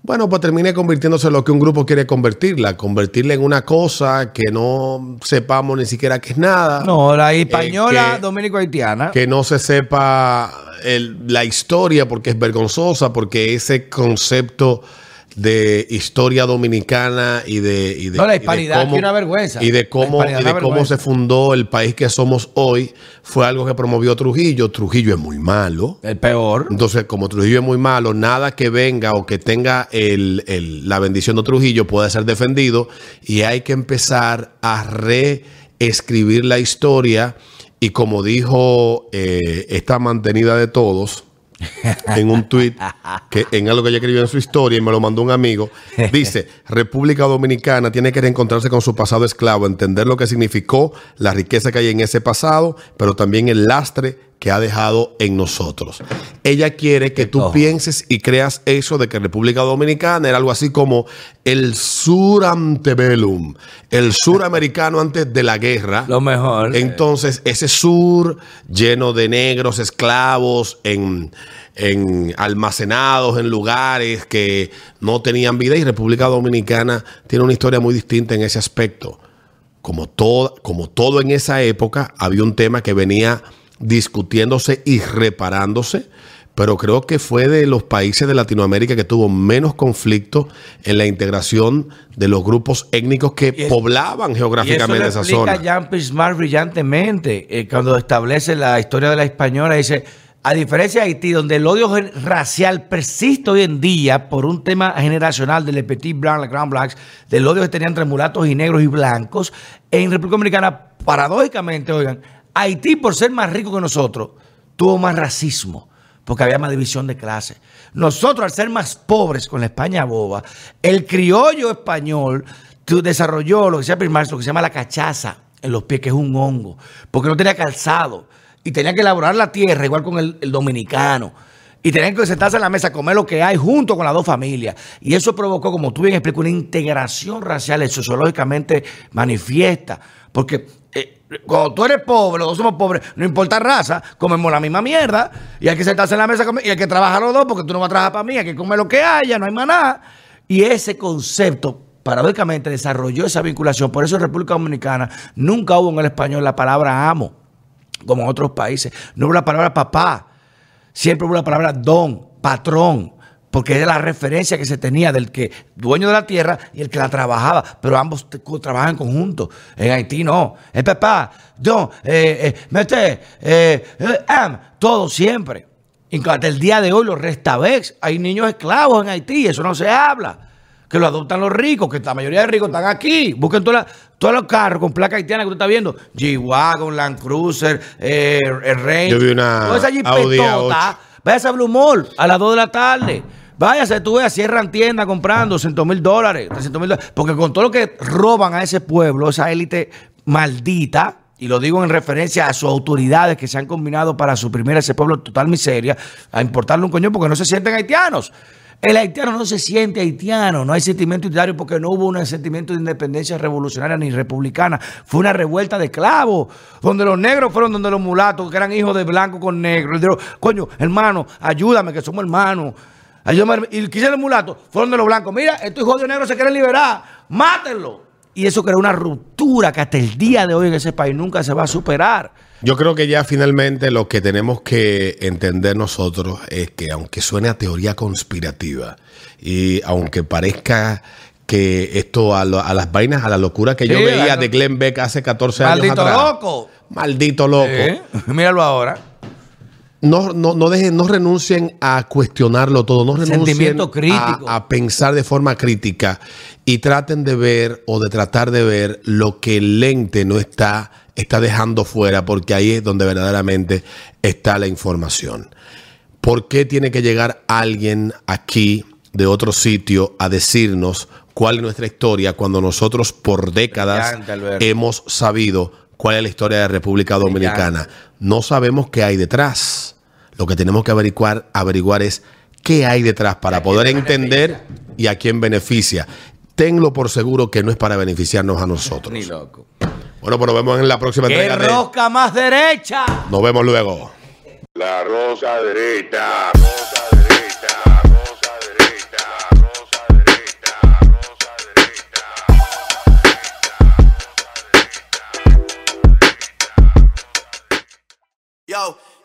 Speaker 3: bueno, pues termine convirtiéndose en lo que un grupo quiere convertirla, convertirla en una cosa que no sepamos ni siquiera que es nada.
Speaker 4: No, la española,
Speaker 3: Eh,
Speaker 4: dominico-haitiana.
Speaker 3: que no se sepa el- la historia porque es vergonzosa, porque ese concepto de historia dominicana y de, y de
Speaker 4: No, la
Speaker 3: y de
Speaker 4: es una vergüenza.
Speaker 3: y de cómo y de cómo se fundó el país que somos hoy fue algo que promovió Trujillo. Trujillo es muy malo.
Speaker 4: El peor.
Speaker 3: Entonces, como Trujillo es muy malo, nada que venga o que tenga el- el- la bendición de Trujillo puede ser defendido y hay que empezar a reescribir la historia y como dijo eh, esta mantenida de todos en un tweet que en algo que ella escribió en su historia y me lo mandó un amigo, dice, República Dominicana tiene que reencontrarse con su pasado esclavo, entender lo que significó, la riqueza que hay en ese pasado, pero también el lastre que ha dejado en nosotros. Ella quiere que tú
Speaker 4: Ojo.
Speaker 3: pienses y creas eso de que República Dominicana era algo así como el sur antebellum, el suramericano antes de la guerra.
Speaker 4: Lo mejor.
Speaker 3: Entonces, ese sur lleno de negros esclavos en, en almacenados en lugares que no tenían vida y República Dominicana tiene una historia muy distinta en ese aspecto. Como todo, como todo en esa época, había un tema que venía discutiéndose y reparándose, pero creo que fue de los países de Latinoamérica que tuvo menos conflicto en la integración de los grupos étnicos que
Speaker 4: Y es-
Speaker 3: poblaban geográficamente
Speaker 4: y
Speaker 3: esa
Speaker 4: eso lo
Speaker 3: zona.
Speaker 4: explica Jean Pismar brillantemente eh, cuando establece la historia de la española. Dice, a diferencia de Haití, donde el odio racial persiste hoy en día por un tema generacional del Petit Blanc, la Grand Blacks, del odio que tenían entre mulatos y negros y blancos, en República Dominicana, paradójicamente, oigan, Haití, por ser más rico que nosotros, tuvo más racismo porque había más división de clases. Nosotros, al ser más pobres con la España boba, el criollo español desarrolló lo que se llama, lo que se llama la cachaza en los pies, que es un hongo, porque no tenía calzado y tenía que elaborar la tierra igual con el, el dominicano. Y tenían que sentarse en la mesa a comer lo que hay junto con las dos familias. Y eso provocó, como tú bien explicas, una integración racial y sociológicamente manifiesta. Porque eh, cuando tú eres pobre, los dos somos pobres, no importa raza, comemos la misma mierda. Y hay que sentarse en la mesa y hay que trabajar los dos porque tú no vas a trabajar para mí, hay que comer lo que haya, no hay más nada. Y ese concepto, paradójicamente, desarrolló esa vinculación. Por eso en República Dominicana nunca hubo en el español la palabra amo, como en otros países. No hubo la palabra papá. Siempre hubo la palabra don, patrón, porque era la referencia que se tenía del que dueño de la tierra y el que la trabajaba, pero ambos trabajan en conjunto. En Haití no, es papá, don, eh, eh, mete, eh, eh, am, todo siempre. Incluso hasta el día de hoy los restavex, hay niños esclavos en Haití, eso no se habla. Que lo adoptan los ricos, que la mayoría de ricos están aquí. Busquen todos los carros con placa haitiana que usted está viendo. G-Wagon, Land Cruiser, eh, el Range.
Speaker 3: Yo vi una
Speaker 4: Toda esa
Speaker 3: Audi
Speaker 4: jipetota,
Speaker 3: A8.
Speaker 4: Váyase a Blue Mall a las 2 de la tarde. Váyase, tú veas, cierran tienda comprando 200 mil dólares, 300 mil dólares. Porque con todo lo que roban a ese pueblo, esa élite maldita, y lo digo en referencia a sus autoridades que se han combinado para suprimir a ese pueblo total miseria, a importarle un coño porque no se sienten haitianos. El haitiano no se siente haitiano, no hay sentimiento identitario porque no hubo un sentimiento de independencia revolucionaria ni republicana. Fue una revuelta de esclavos, donde los negros fueron donde los mulatos, que eran hijos de blanco con negro. Dijeron, coño, hermano, ayúdame, que somos hermanos. Ayúdame. Y quise los mulatos, fueron de los blancos. Mira, estos hijos de negros se quieren liberar, mátenlo. Y eso creó una ruptura que hasta el día de hoy en ese país nunca se va a superar.
Speaker 3: Yo creo que ya finalmente lo que tenemos que entender nosotros es que aunque suene a teoría conspirativa y aunque parezca que esto a, lo- a las vainas, a la locura que yo veía
Speaker 4: la-
Speaker 3: de Glenn Beck hace 14 años
Speaker 4: Maldito loco.
Speaker 3: Maldito loco.
Speaker 4: Míralo ahora.
Speaker 3: No, no, no dejen, no renuncien a cuestionarlo todo, no renuncien. A, a pensar de forma crítica y traten de ver o de tratar de ver lo que el lente no está, está dejando fuera, porque ahí es donde verdaderamente está la información. ¿Por qué tiene que llegar alguien aquí de otro sitio a decirnos cuál es nuestra historia cuando nosotros por décadas hemos sabido cuál es la historia de República Dominicana? No sabemos qué hay detrás. Lo que tenemos que averiguar, averiguar es qué hay detrás para poder entender y a quién beneficia. Tenlo por seguro que no es para beneficiarnos a nosotros.
Speaker 4: Ni loco.
Speaker 3: Bueno, pues nos vemos en la próxima
Speaker 4: ¡Qué
Speaker 3: entrega de-
Speaker 4: rosca más derecha!
Speaker 3: Nos vemos luego.
Speaker 1: La rosa derecha, rosa derecha,